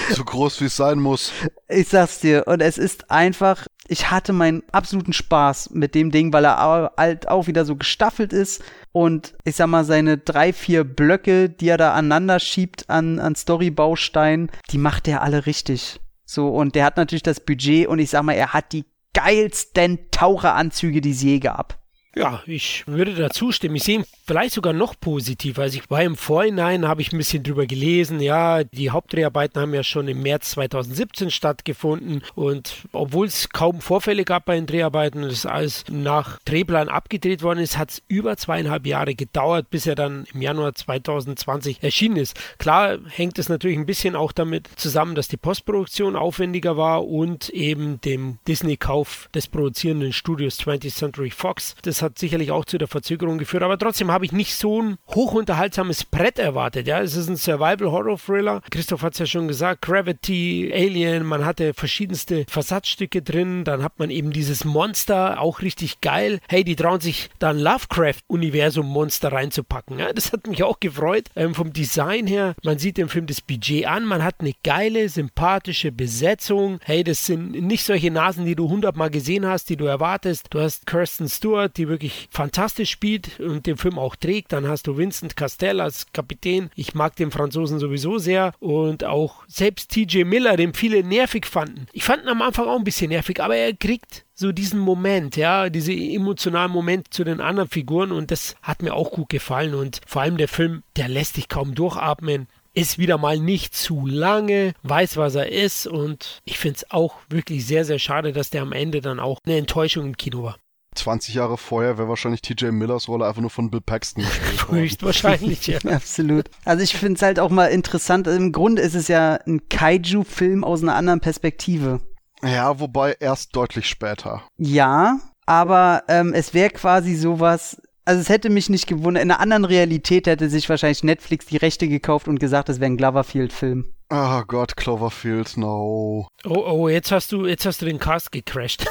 so groß, wie es sein muss. Ich sag's dir. Und es ist einfach, ich hatte meinen absoluten Spaß mit dem Ding, weil er halt auch wieder so gestaffelt ist. Und ich sag mal, seine drei, vier Blöcke, die er da aneinander schiebt an, an Storybausteinen, die macht er alle richtig. So, und der hat natürlich das Budget und ich sag mal, er hat die geilsten Taucheranzüge, die es je gab. Ja, ich würde da zustimmen. Ich sehe ihn vielleicht sogar noch positiv. Also ich war im Vorhinein, habe ich ein bisschen drüber gelesen. Ja, die Hauptdreharbeiten haben ja schon im März 2017 stattgefunden und obwohl es kaum Vorfälle gab bei den Dreharbeiten und es alles nach Drehplan abgedreht worden ist, hat es über zweieinhalb Jahre gedauert, bis er dann im Januar 2020 erschienen ist. Klar hängt es natürlich ein bisschen auch damit zusammen, dass die Postproduktion aufwendiger war und eben dem Disney-Kauf des produzierenden Studios 20th Century Fox. Das das hat sicherlich auch zu der Verzögerung geführt, aber trotzdem habe ich nicht so ein hochunterhaltsames Brett erwartet. Ja, es ist ein Survival-Horror-Thriller. Christoph hat es ja schon gesagt, Gravity, Alien, man hatte verschiedenste Versatzstücke drin. Dann hat man eben dieses Monster, auch richtig geil. Hey, die trauen sich da ein Lovecraft-Universum-Monster reinzupacken. Ja, das hat mich auch gefreut. Ähm, vom Design her, man sieht im Film das Budget an, man hat eine geile, sympathische Besetzung. Hey, das sind nicht solche Nasen, die du hundertmal gesehen hast, die du erwartest. Du hast Kirsten Stewart, die wirklich fantastisch spielt und den Film auch trägt. Dann hast du Vincent Castell als Kapitän. Ich mag den Franzosen sowieso sehr und auch selbst TJ Miller, den viele nervig fanden. Ich fand ihn am Anfang auch ein bisschen nervig, aber er kriegt so diesen Moment, ja, diesen emotionalen Moment zu den anderen Figuren und das hat mir auch gut gefallen und vor allem der Film, der lässt dich kaum durchatmen ist wieder mal nicht zu lange, weiß, was er ist und ich finde es auch wirklich sehr, sehr schade, dass der am Ende dann auch eine Enttäuschung im Kino war. 20 Jahre vorher wäre wahrscheinlich TJ Millers Rolle einfach nur von Bill Paxton gespielt worden. Höchstwahrscheinlich, ja. Absolut. Also ich finde es halt auch mal interessant. Im Grunde ist es ja ein Kaiju-Film aus einer anderen Perspektive. Ja, wobei erst deutlich später. Ja, aber ähm, es wäre quasi sowas, also es hätte mich nicht gewundert. In einer anderen Realität hätte sich wahrscheinlich Netflix die Rechte gekauft und gesagt, es wäre ein Gloverfield-Film. Oh Gott, Cloverfield, no. Oh, oh, jetzt hast du, jetzt hast du den Cast gecrashed.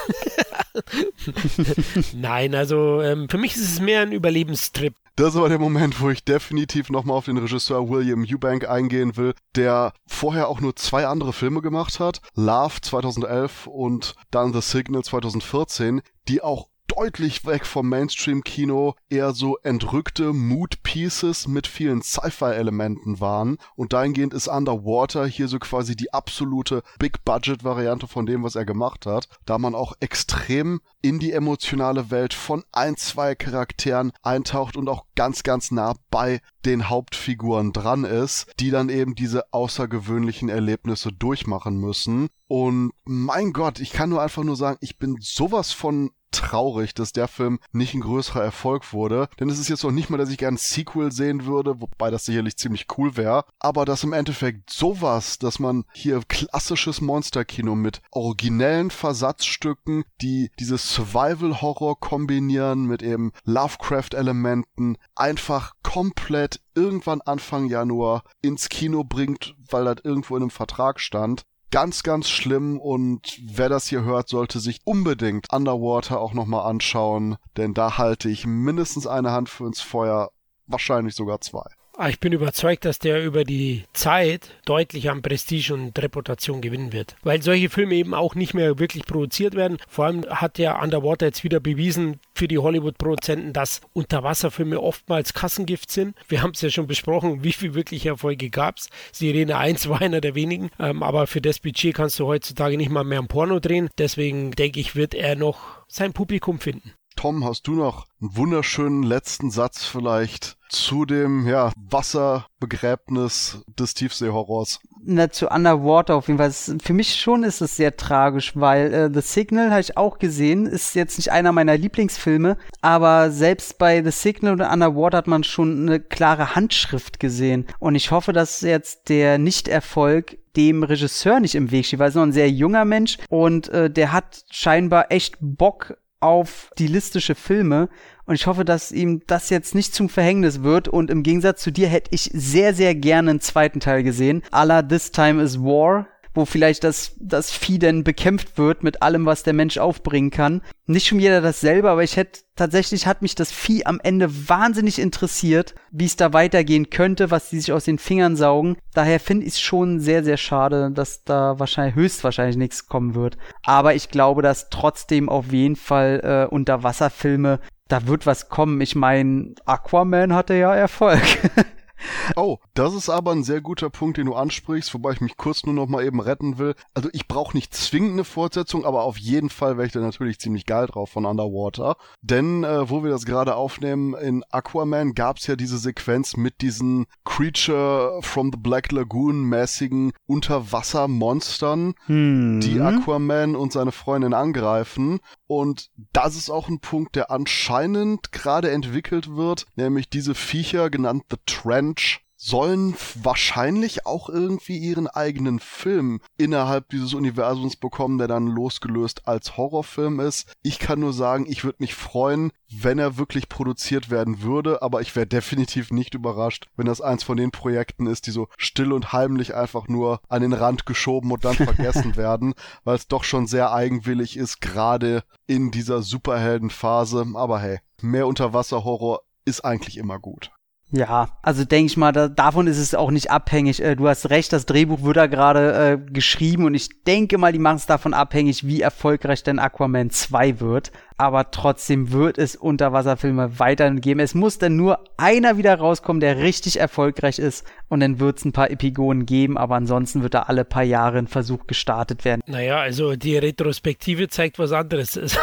Nein, also ähm, für mich ist es mehr ein Überlebenstrip. Das aber der Moment, wo ich definitiv nochmal auf den Regisseur William Eubank eingehen will, der vorher auch nur zwei andere Filme gemacht hat. Love 2011 und dann The Signal 2014, die auch deutlich weg vom Mainstream-Kino eher so entrückte Mood-Pieces mit vielen Sci-Fi-Elementen waren. Und dahingehend ist Underwater hier so quasi die absolute Big-Budget-Variante von dem, was er gemacht hat, da man auch extrem in die emotionale Welt von ein, zwei Charakteren eintaucht und auch ganz, ganz nah bei den Hauptfiguren dran ist, die dann eben diese außergewöhnlichen Erlebnisse durchmachen müssen. Und mein Gott, ich kann nur einfach nur sagen, ich bin sowas von traurig, dass der Film nicht ein größerer Erfolg wurde. Denn es ist jetzt noch nicht mal, dass ich gern ein Sequel sehen würde, wobei das sicherlich ziemlich cool wäre. Aber dass im Endeffekt sowas, dass man hier klassisches Monsterkino mit originellen Versatzstücken, die dieses Survival-Horror kombinieren mit eben Lovecraft-Elementen, einfach komplett irgendwann Anfang Januar ins Kino bringt, weil das irgendwo in einem Vertrag stand ganz, ganz schlimm und wer das hier hört, sollte sich unbedingt Underwater auch nochmal anschauen, denn da halte ich mindestens eine Hand für ins Feuer, wahrscheinlich sogar zwei. Ah, ich bin überzeugt, dass der über die Zeit deutlich an Prestige und Reputation gewinnen wird. Weil solche Filme eben auch nicht mehr wirklich produziert werden. Vor allem hat der Underwater jetzt wieder bewiesen für die Hollywood-Produzenten, dass Unterwasserfilme oftmals Kassengift sind. Wir haben es ja schon besprochen, wie viel wirklich Erfolge gab es. Sirene 1 war einer der wenigen. Ähm, aber für das Budget kannst du heutzutage nicht mal mehr ein Porno drehen. Deswegen denke ich, wird er noch sein Publikum finden. Tom, hast du noch einen wunderschönen letzten Satz vielleicht zu dem ja, Wasserbegräbnis des Tiefseehorrors? Na, zu Underwater auf jeden Fall. Für mich schon ist es sehr tragisch, weil äh, The Signal habe ich auch gesehen, ist jetzt nicht einer meiner Lieblingsfilme, aber selbst bei The Signal und Underwater hat man schon eine klare Handschrift gesehen. Und ich hoffe, dass jetzt der Nichterfolg dem Regisseur nicht im Weg steht, weil er ist noch ein sehr junger Mensch und äh, der hat scheinbar echt Bock auf stilistische Filme und ich hoffe, dass ihm das jetzt nicht zum Verhängnis wird und im Gegensatz zu dir hätte ich sehr, sehr gerne einen zweiten Teil gesehen. Allah This Time is War wo vielleicht das, das Vieh denn bekämpft wird mit allem, was der Mensch aufbringen kann. Nicht schon jeder dasselbe, aber ich hätte tatsächlich hat mich das Vieh am Ende wahnsinnig interessiert, wie es da weitergehen könnte, was die sich aus den Fingern saugen. Daher finde ich es schon sehr, sehr schade, dass da wahrscheinlich höchstwahrscheinlich nichts kommen wird. Aber ich glaube, dass trotzdem auf jeden Fall äh, Unterwasserfilme da wird was kommen. Ich meine, Aquaman hatte ja Erfolg. Oh, das ist aber ein sehr guter Punkt, den du ansprichst, wobei ich mich kurz nur noch mal eben retten will. Also ich brauche nicht zwingend eine Fortsetzung, aber auf jeden Fall wäre ich da natürlich ziemlich geil drauf von Underwater. Denn äh, wo wir das gerade aufnehmen, in Aquaman gab es ja diese Sequenz mit diesen Creature from the Black Lagoon mäßigen Unterwassermonstern, hm. die Aquaman und seine Freundin angreifen. Und das ist auch ein Punkt, der anscheinend gerade entwickelt wird, nämlich diese Viecher genannt The Trench sollen wahrscheinlich auch irgendwie ihren eigenen Film innerhalb dieses Universums bekommen, der dann losgelöst als Horrorfilm ist. Ich kann nur sagen, ich würde mich freuen, wenn er wirklich produziert werden würde, aber ich wäre definitiv nicht überrascht, wenn das eins von den Projekten ist, die so still und heimlich einfach nur an den Rand geschoben und dann vergessen werden, weil es doch schon sehr eigenwillig ist, gerade in dieser Superheldenphase. Aber hey, mehr Unterwasserhorror ist eigentlich immer gut. Ja, also denke ich mal, da, davon ist es auch nicht abhängig. Äh, du hast recht, das Drehbuch wird da gerade äh, geschrieben und ich denke mal, die machen es davon abhängig, wie erfolgreich denn Aquaman 2 wird aber trotzdem wird es Unterwasserfilme weiterhin geben. Es muss dann nur einer wieder rauskommen, der richtig erfolgreich ist und dann wird es ein paar Epigonen geben, aber ansonsten wird da alle paar Jahre ein Versuch gestartet werden. Naja, also die Retrospektive zeigt was anderes.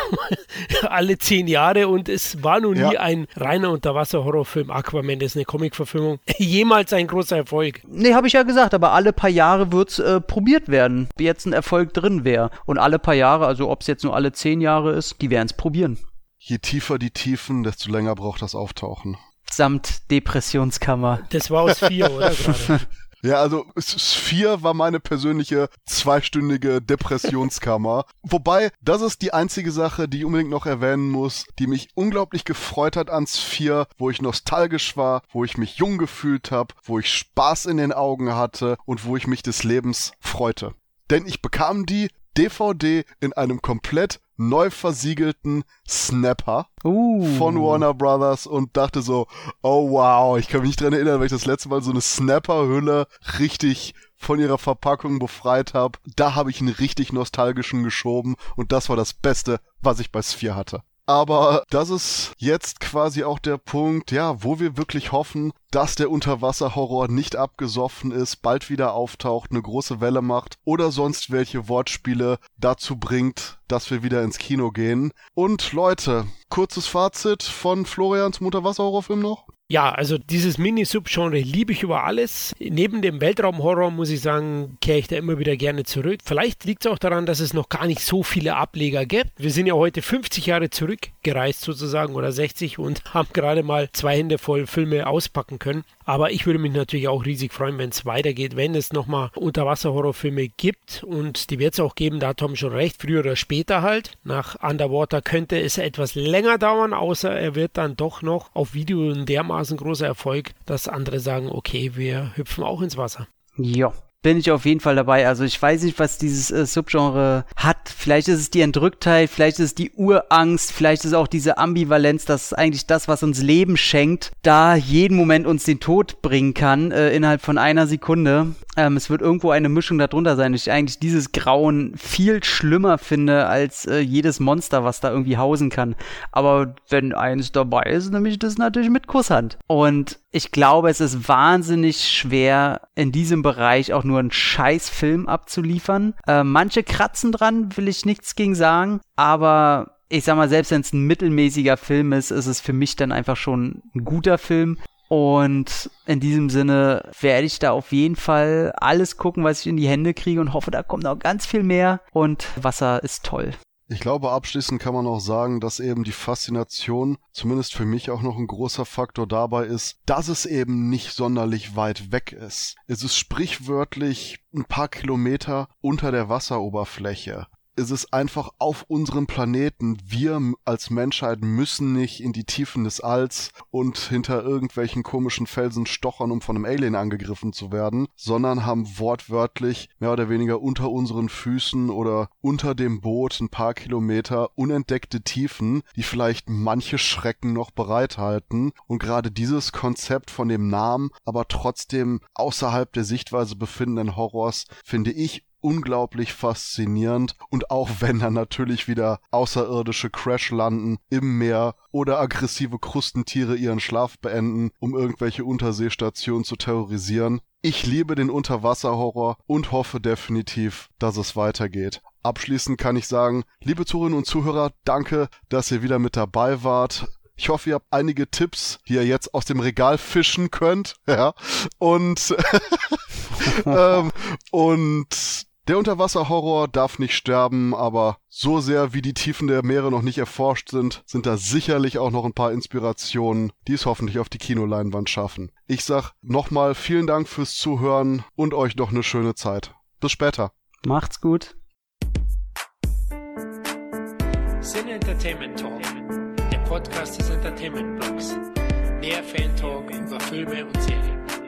alle zehn Jahre und es war nun ja. nie ein reiner Unterwasser-Horrorfilm. Aquaman das ist eine Comic-Verfilmung. Jemals ein großer Erfolg. Nee, habe ich ja gesagt, aber alle paar Jahre wird es äh, probiert werden, wie jetzt ein Erfolg drin wäre. Und alle paar Jahre, also ob es jetzt nur alle zehn Jahre ist, die werden es probieren probieren. Je tiefer die Tiefen, desto länger braucht das Auftauchen. Samt Depressionskammer. Das war aus vier, oder? Ja, also vier war meine persönliche zweistündige Depressionskammer. Wobei, das ist die einzige Sache, die ich unbedingt noch erwähnen muss, die mich unglaublich gefreut hat ans vier, wo ich nostalgisch war, wo ich mich jung gefühlt habe, wo ich Spaß in den Augen hatte und wo ich mich des Lebens freute. Denn ich bekam die DVD in einem komplett neu versiegelten Snapper uh. von Warner Brothers und dachte so, oh wow, ich kann mich nicht dran erinnern, weil ich das letzte Mal so eine Snapper-Hülle richtig von ihrer Verpackung befreit habe. Da habe ich einen richtig nostalgischen geschoben und das war das Beste, was ich bei Sphere hatte. Aber das ist jetzt quasi auch der Punkt, ja, wo wir wirklich hoffen, dass der Unterwasserhorror nicht abgesoffen ist, bald wieder auftaucht, eine große Welle macht oder sonst welche Wortspiele dazu bringt, dass wir wieder ins Kino gehen. Und Leute, kurzes Fazit von Florians Unterwasserhorrorfilm noch? Ja, also dieses Mini-Subgenre liebe ich über alles. Neben dem Weltraumhorror muss ich sagen, kehre ich da immer wieder gerne zurück. Vielleicht liegt es auch daran, dass es noch gar nicht so viele Ableger gibt. Wir sind ja heute 50 Jahre zurückgereist sozusagen oder 60 und haben gerade mal zwei Hände voll Filme auspacken können. Aber ich würde mich natürlich auch riesig freuen, wenn es weitergeht, wenn es nochmal Unterwasser-Horrorfilme gibt. Und die wird es auch geben, da hat Tom schon recht, früher oder später halt. Nach Underwater könnte es etwas länger dauern, außer er wird dann doch noch auf Video ein dermaßen großer Erfolg, dass andere sagen, okay, wir hüpfen auch ins Wasser. Ja, bin ich auf jeden Fall dabei. Also ich weiß nicht, was dieses äh, Subgenre hat. Vielleicht ist es die Entrücktheit, vielleicht ist es die Urangst, vielleicht ist es auch diese Ambivalenz, dass eigentlich das, was uns Leben schenkt, da jeden Moment uns den Tod bringen kann, äh, innerhalb von einer Sekunde. Ähm, es wird irgendwo eine Mischung darunter sein. Ich eigentlich dieses Grauen viel schlimmer finde als äh, jedes Monster, was da irgendwie hausen kann. Aber wenn eins dabei ist, nämlich das natürlich mit Kusshand. Und ich glaube, es ist wahnsinnig schwer, in diesem Bereich auch nur einen scheiß Film abzuliefern. Äh, manche kratzen dran, will ich nichts gegen sagen, aber ich sag mal, selbst wenn es ein mittelmäßiger Film ist, ist es für mich dann einfach schon ein guter Film. Und in diesem Sinne werde ich da auf jeden Fall alles gucken, was ich in die Hände kriege und hoffe, da kommt noch ganz viel mehr. Und Wasser ist toll. Ich glaube, abschließend kann man auch sagen, dass eben die Faszination, zumindest für mich auch noch ein großer Faktor dabei ist, dass es eben nicht sonderlich weit weg ist. Es ist sprichwörtlich ein paar Kilometer unter der Wasseroberfläche ist es einfach auf unserem Planeten. Wir als Menschheit müssen nicht in die Tiefen des Alls und hinter irgendwelchen komischen Felsen stochern, um von einem Alien angegriffen zu werden, sondern haben wortwörtlich mehr oder weniger unter unseren Füßen oder unter dem Boot ein paar Kilometer unentdeckte Tiefen, die vielleicht manche Schrecken noch bereithalten. Und gerade dieses Konzept von dem Namen, aber trotzdem außerhalb der Sichtweise befindenden Horrors finde ich unglaublich faszinierend und auch wenn dann natürlich wieder außerirdische Crash landen im Meer oder aggressive Krustentiere ihren Schlaf beenden, um irgendwelche Unterseestationen zu terrorisieren. Ich liebe den Unterwasserhorror und hoffe definitiv, dass es weitergeht. Abschließend kann ich sagen, liebe Zuhörerinnen und Zuhörer, danke, dass ihr wieder mit dabei wart. Ich hoffe, ihr habt einige Tipps, die ihr jetzt aus dem Regal fischen könnt. Ja. Und, ähm, und der Unterwasserhorror darf nicht sterben, aber so sehr wie die Tiefen der Meere noch nicht erforscht sind, sind da sicherlich auch noch ein paar Inspirationen, die es hoffentlich auf die Kinoleinwand schaffen. Ich sag nochmal vielen Dank fürs Zuhören und euch noch eine schöne Zeit. Bis später. Macht's gut. Sin Entertainment Talk, der Podcast des Entertainment Blogs. Mehr Fan Talk über Filme und Serien.